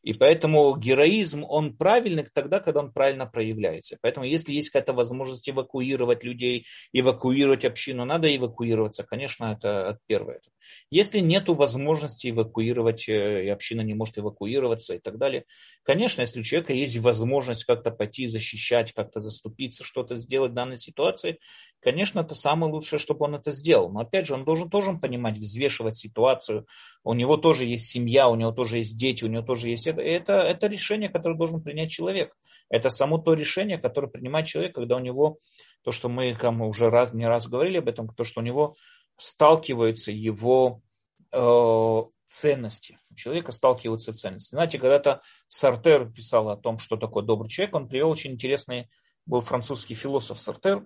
S1: И поэтому героизм, он правильный тогда, когда он правильно проявляется. Поэтому если есть какая-то возможность эвакуировать людей, эвакуировать общину, надо эвакуироваться. Конечно, это первое. Если нет возможности эвакуировать, э, и община не может эвакуироваться и так далее, конечно, если у человека есть возможность как-то пойти защищать, как-то заступиться, что-то сделать в данной ситуации, конечно, это самое лучшее, чтобы он это сделал. Но опять же, он должен тоже понимать, взвешивать ситуацию. У него тоже есть семья, у него тоже есть дети, у него тоже есть это, это, это решение, которое должен принять человек. Это само то решение, которое принимает человек, когда у него, то, что мы, мы уже раз, не раз говорили об этом, то, что у него сталкиваются его э, ценности. У человека сталкиваются ценности. Знаете, когда-то Сартер писал о том, что такое добрый человек, он привел очень интересный, был французский философ Сартер,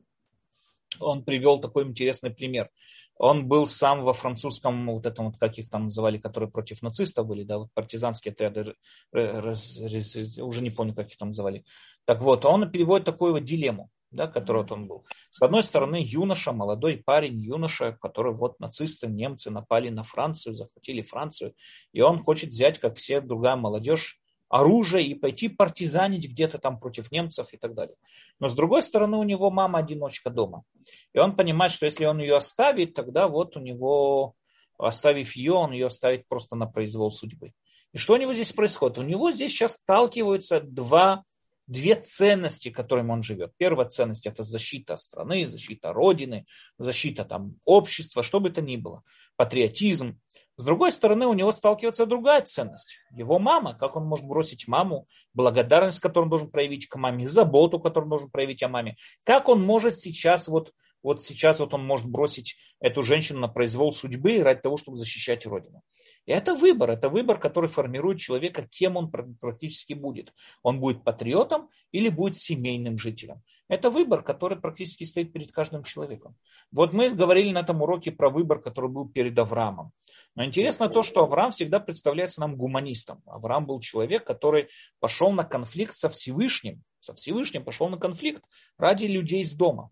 S1: он привел такой интересный пример. Он был сам во французском, вот этом вот, как их там называли, которые против нацистов были, да, вот партизанские отряды, раз, раз, уже не помню, как их там называли. Так вот, он переводит такую вот дилемму, да, которой вот он был. С одной стороны, юноша, молодой парень, юноша, который вот нацисты, немцы напали на Францию, захватили Францию, и он хочет взять, как все другая молодежь, оружие и пойти партизанить где-то там против немцев и так далее. Но с другой стороны, у него мама одиночка дома. И он понимает, что если он ее оставит, тогда вот у него, оставив ее, он ее оставит просто на произвол судьбы. И что у него здесь происходит? У него здесь сейчас сталкиваются два, две ценности, которыми он живет. Первая ценность – это защита страны, защита Родины, защита там, общества, что бы то ни было. Патриотизм. С другой стороны, у него сталкивается другая ценность. Его мама, как он может бросить маму, благодарность, которую он должен проявить к маме, заботу, которую он должен проявить о маме. Как он может сейчас, вот, вот сейчас вот он может бросить эту женщину на произвол судьбы ради того, чтобы защищать Родину. И это выбор, это выбор, который формирует человека, кем он практически будет. Он будет патриотом или будет семейным жителем. Это выбор, который практически стоит перед каждым человеком. Вот мы говорили на этом уроке про выбор, который был перед Авраамом. Но интересно то, что Авраам всегда представляется нам гуманистом. Авраам был человек, который пошел на конфликт со Всевышним. Со Всевышним пошел на конфликт ради людей из дома.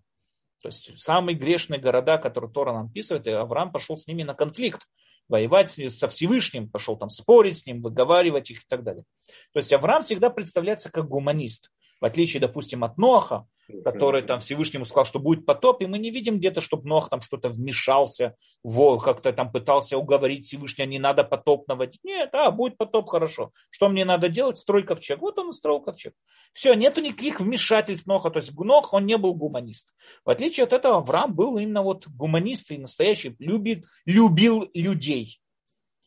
S1: То есть самые грешные города, которые Тора нам описывает, и Авраам пошел с ними на конфликт воевать со Всевышним, пошел там спорить с ним, выговаривать их и так далее. То есть Авраам всегда представляется как гуманист. В отличие, допустим, от Ноаха, который там Всевышнему сказал, что будет потоп, и мы не видим где-то, чтобы Нох там что-то вмешался, во, как-то там пытался уговорить Всевышнего, не надо потоп наводить. Нет, а, будет потоп, хорошо. Что мне надо делать? Строй ковчег. Вот он и строил ковчег. Все, нету никаких вмешательств Ноха. То есть Нох, он не был гуманист. В отличие от этого, Авраам был именно вот гуманист и настоящий, любит, любил людей.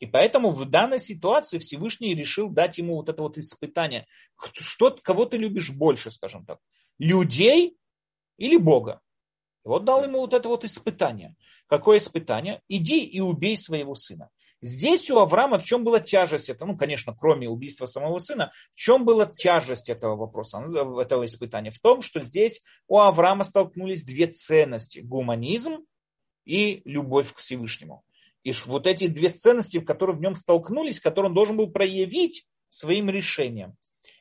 S1: И поэтому в данной ситуации Всевышний решил дать ему вот это вот испытание. Что, кого ты любишь больше, скажем так? Людей или Бога? И вот дал ему вот это вот испытание. Какое испытание? Иди и убей своего сына. Здесь у Авраама в чем была тяжесть это, ну, конечно, кроме убийства самого сына, в чем была тяжесть этого вопроса, этого испытания? В том, что здесь у Авраама столкнулись две ценности – гуманизм и любовь к Всевышнему. И вот эти две ценности, которые в нем столкнулись, которые он должен был проявить своим решением.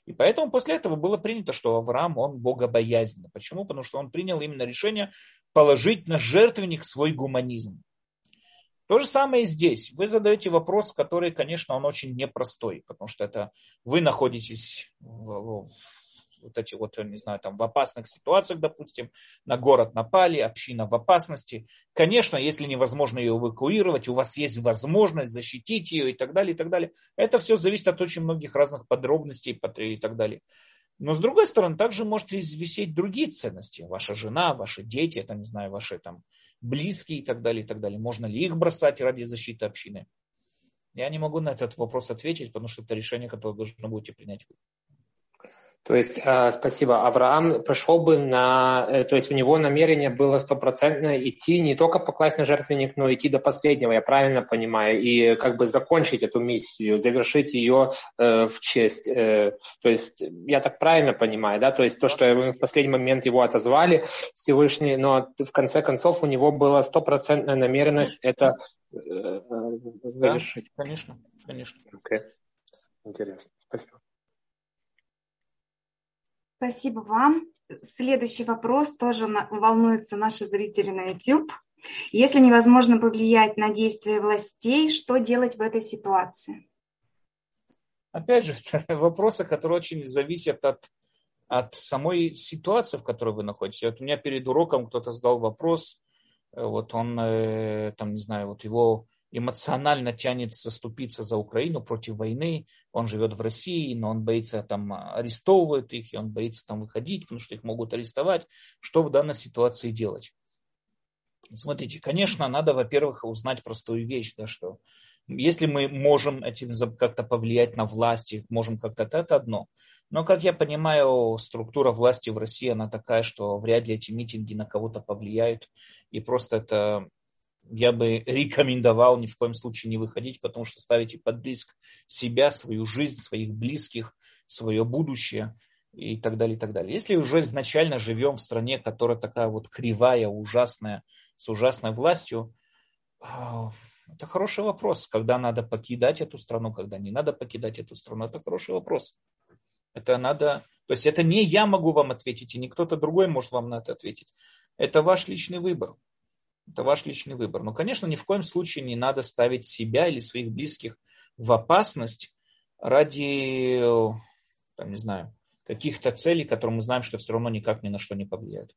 S1: И поэтому после этого было принято, что Авраам, он богобоязненный. Почему? Потому что он принял именно решение положить на жертвенник свой гуманизм. То же самое и здесь. Вы задаете вопрос, который, конечно, он очень непростой, потому что это вы находитесь в, вот эти вот, не знаю, там в опасных ситуациях, допустим, на город напали, община в опасности. Конечно, если невозможно ее эвакуировать, у вас есть возможность защитить ее и так далее, и так далее. Это все зависит от очень многих разных подробностей и так далее. Но с другой стороны, также можете висеть другие ценности. Ваша жена, ваши дети, это, не знаю, ваши там близкие и так далее, и так далее. Можно ли их бросать ради защиты общины? Я не могу на этот вопрос ответить, потому что это решение, которое должны будете принять вы.
S5: То есть, э, спасибо, Авраам пришел бы на, э, то есть у него намерение было стопроцентно идти не только покласть на жертвенник, но идти до последнего, я правильно понимаю, и как бы закончить эту миссию, завершить ее э, в честь. Э, то есть, я так правильно понимаю, да, то есть то, что в последний момент его отозвали Всевышний, но в конце концов у него была стопроцентная намеренность это э, э завершить.
S1: Да, конечно, конечно.
S5: Okay. Интересно, спасибо.
S2: Спасибо вам. Следующий вопрос тоже волнуются наши зрители на YouTube. Если невозможно повлиять на действия властей, что делать в этой ситуации?
S1: Опять же, вопросы, которые очень зависят от, от самой ситуации, в которой вы находитесь. Вот у меня перед уроком кто-то задал вопрос, э, вот он, э, там, не знаю, вот его эмоционально тянет заступиться за Украину против войны. Он живет в России, но он боится там арестовывают их, и он боится там выходить, потому что их могут арестовать. Что в данной ситуации делать? Смотрите, конечно, надо, во-первых, узнать простую вещь, да, что если мы можем этим как-то повлиять на власти, можем как-то, это одно. Но, как я понимаю, структура власти в России, она такая, что вряд ли эти митинги на кого-то повлияют. И просто это я бы рекомендовал ни в коем случае не выходить, потому что ставите под риск себя, свою жизнь, своих близких, свое будущее и так далее, и так далее. Если уже изначально живем в стране, которая такая вот кривая, ужасная, с ужасной властью, а, это хороший вопрос, когда надо покидать эту страну, когда не надо покидать эту страну, это хороший вопрос. Это надо, то есть это не я могу вам ответить, и не кто-то другой может вам на это ответить. Это ваш личный выбор. Это ваш личный выбор. Но, конечно, ни в коем случае не надо ставить себя или своих близких в опасность ради, там, не знаю, каких-то целей, которые мы знаем, что все равно никак ни на что не повлияют.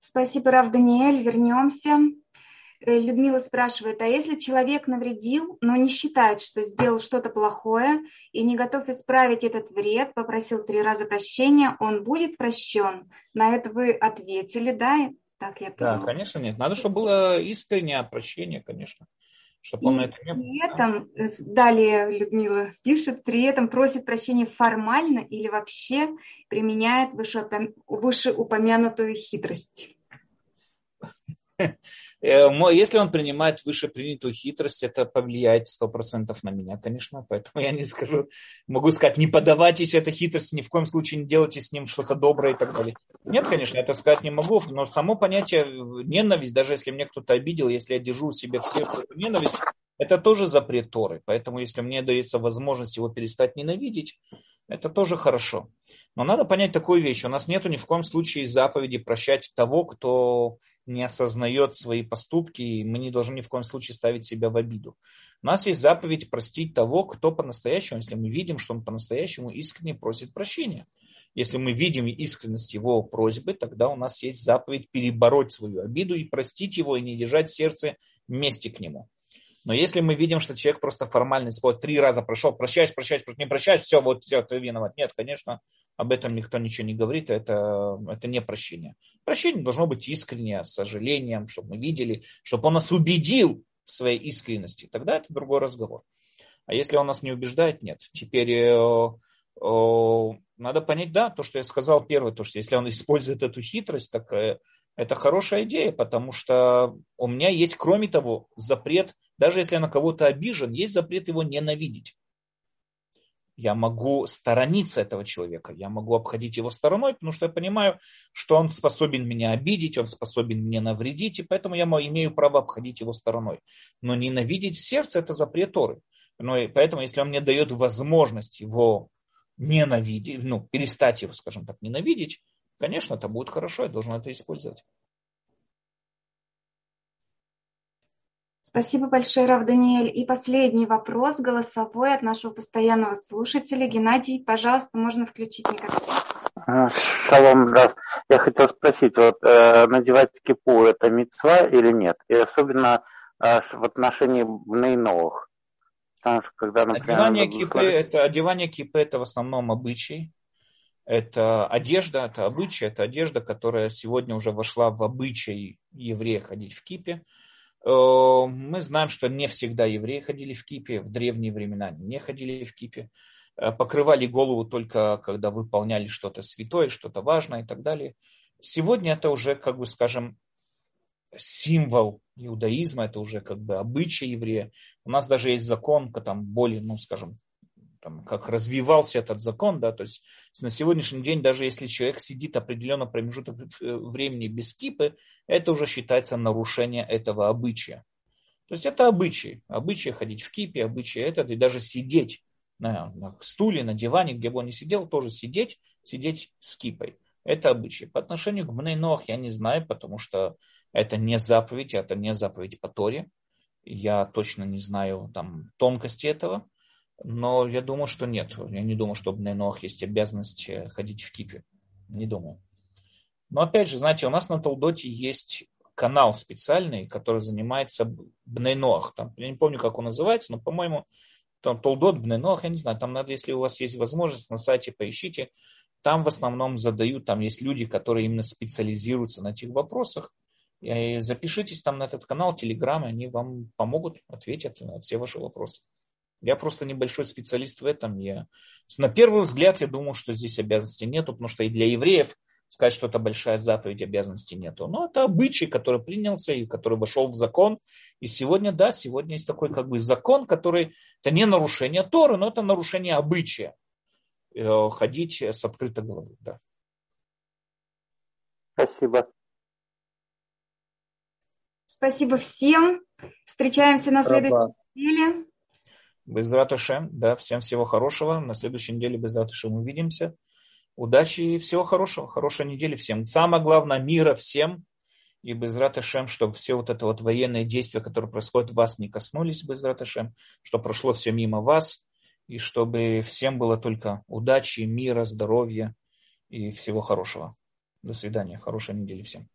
S2: Спасибо, Рав Даниэль. Вернемся. Э, Людмила спрашивает, а если человек навредил, но не считает, что сделал что-то плохое и не готов исправить этот вред, попросил три раза прощения, он будет прощен? На это вы ответили, да?
S1: Так я поняла. Да, конечно, нет. Надо, чтобы было искреннее прощение, конечно. Чтобы он и
S2: это не... При этом, э, далее Людмила пишет, при этом просит прощения формально или вообще применяет вышеупомянутую хитрость.
S1: Э, если он принимает вышепринятую хитрость, это повлияет сто процентов на меня, конечно. Поэтому я не скажу, могу сказать, не подавайтесь этой хитрости, ни в коем случае не делайте с ним что-то доброе и так далее. Нет, конечно, я это сказать не могу, но само понятие ненависть, даже если мне кто-то обидел, если я держу в себе все эту ненависть, это тоже запрет Торы. Поэтому если мне дается возможность его перестать ненавидеть, это тоже хорошо. Но надо понять такую вещь. У нас нет ни в коем случае заповеди прощать того, кто не осознает свои поступки, и мы не должны ни в коем случае ставить себя в обиду. У нас есть заповедь простить того, кто по-настоящему, если мы видим, что он по-настоящему искренне просит прощения. Если мы видим искренность его просьбы, тогда у нас есть заповедь перебороть свою обиду и простить его, и не держать сердце вместе к нему. Но если мы видим, что человек просто формальный спор, три раза прошел, прощаешь, прощаешь, не прощаешь, все, вот все, ты виноват. Нет, конечно, об этом никто ничего не говорит, это, это не прощение. Прощение должно быть искреннее, с сожалением, чтобы мы видели, чтобы он нас убедил в своей искренности. Тогда это другой разговор. А если он нас не убеждает, нет. Теперь э, э, надо понять, да, то, что я сказал первое, то, что если он использует эту хитрость, так э, это хорошая идея, потому что у меня есть, кроме того, запрет, даже если я на кого-то обижен, есть запрет его ненавидеть. Я могу сторониться этого человека, я могу обходить его стороной, потому что я понимаю, что он способен меня обидеть, он способен мне навредить, и поэтому я имею право обходить его стороной. Но ненавидеть в сердце – это запрет Торы. Но и поэтому, если он мне дает возможность его ненавидеть, ну, перестать его, скажем так, ненавидеть, конечно, это будет хорошо, я должен это использовать.
S2: Спасибо большое, Рав Даниэль. И последний вопрос, голосовой от нашего постоянного слушателя. Геннадий, пожалуйста, можно включить микрофон.
S6: А, шалом, Рав. Я хотел спросить, вот э, надевать кипу это мецва или нет? И особенно э, в отношении новых.
S1: Потому что когда, например... Одевание кипы, это, одевание кипы это в основном обычай. Это одежда, это обычай, это одежда, которая сегодня уже вошла в обычай еврея ходить в кипе. Э, мы знаем, что не всегда евреи ходили в кипе, в древние времена не ходили в кипе. Э, покрывали голову только когда выполняли что-то святое, что-то важное и так далее. Сегодня это уже, как бы скажем, символ иудаизма, это уже как бы обычай еврея. У нас даже есть закон, там более, ну, скажем, там, как развивался этот закон, да, то есть на сегодняшний день, даже если человек сидит определенный промежуток э, времени без кипы, это уже считается нарушение этого обычая. То есть это обычай, обычай ходить в кипе, обычай этот, и даже сидеть на, на стуле, на диване, где бы он ни сидел, тоже сидеть, сидеть с кипой. Это обычай. По отношению к Бнейнох я не знаю, потому что это не заповедь, это не заповедь по Торе. Я точно не знаю там тонкости этого. Но я думаю, что нет. Я не думаю, что у Бнейнох есть обязанность ходить в кипе. Не думаю. Но опять же, знаете, у нас на Талдоте есть канал специальный, который занимается Бнейнох. Там, я не помню, как он называется, но, по-моему, там Толдот, Бнейнох, я не знаю, там надо, если у вас есть возможность, на сайте поищите. Там в основном задают, там есть люди, которые именно специализируются на этих вопросах. И запишитесь там на этот канал, телеграм, они вам помогут, ответят на все ваши вопросы. Я просто небольшой специалист в этом. Я... На первый взгляд я думал, что здесь обязанностей нету, потому что и для евреев сказать, что это большая заповедь, обязанностей нету. Но это обычай, который принялся и который вошел в закон. И сегодня, да, сегодня есть такой как бы закон, который, это не нарушение Торы, но это нарушение обычая. Э, ходить с открытой головой, да.
S6: Спасибо.
S2: Спасибо всем. Встречаемся на следующей неделе.
S1: Без Раташем, да, всем всего хорошего. На следующей неделе без Раташем увидимся. Удачи и всего хорошего. Хорошей недели всем. Самое главное, мира всем. И без Раташем, чтобы все вот это вот военные действия, которые происходят, вас не коснулись без Раташем, чтобы прошло все мимо вас. И чтобы всем было только удачи, мира, здоровья и всего хорошего. До свидания. Хорошей недели всем.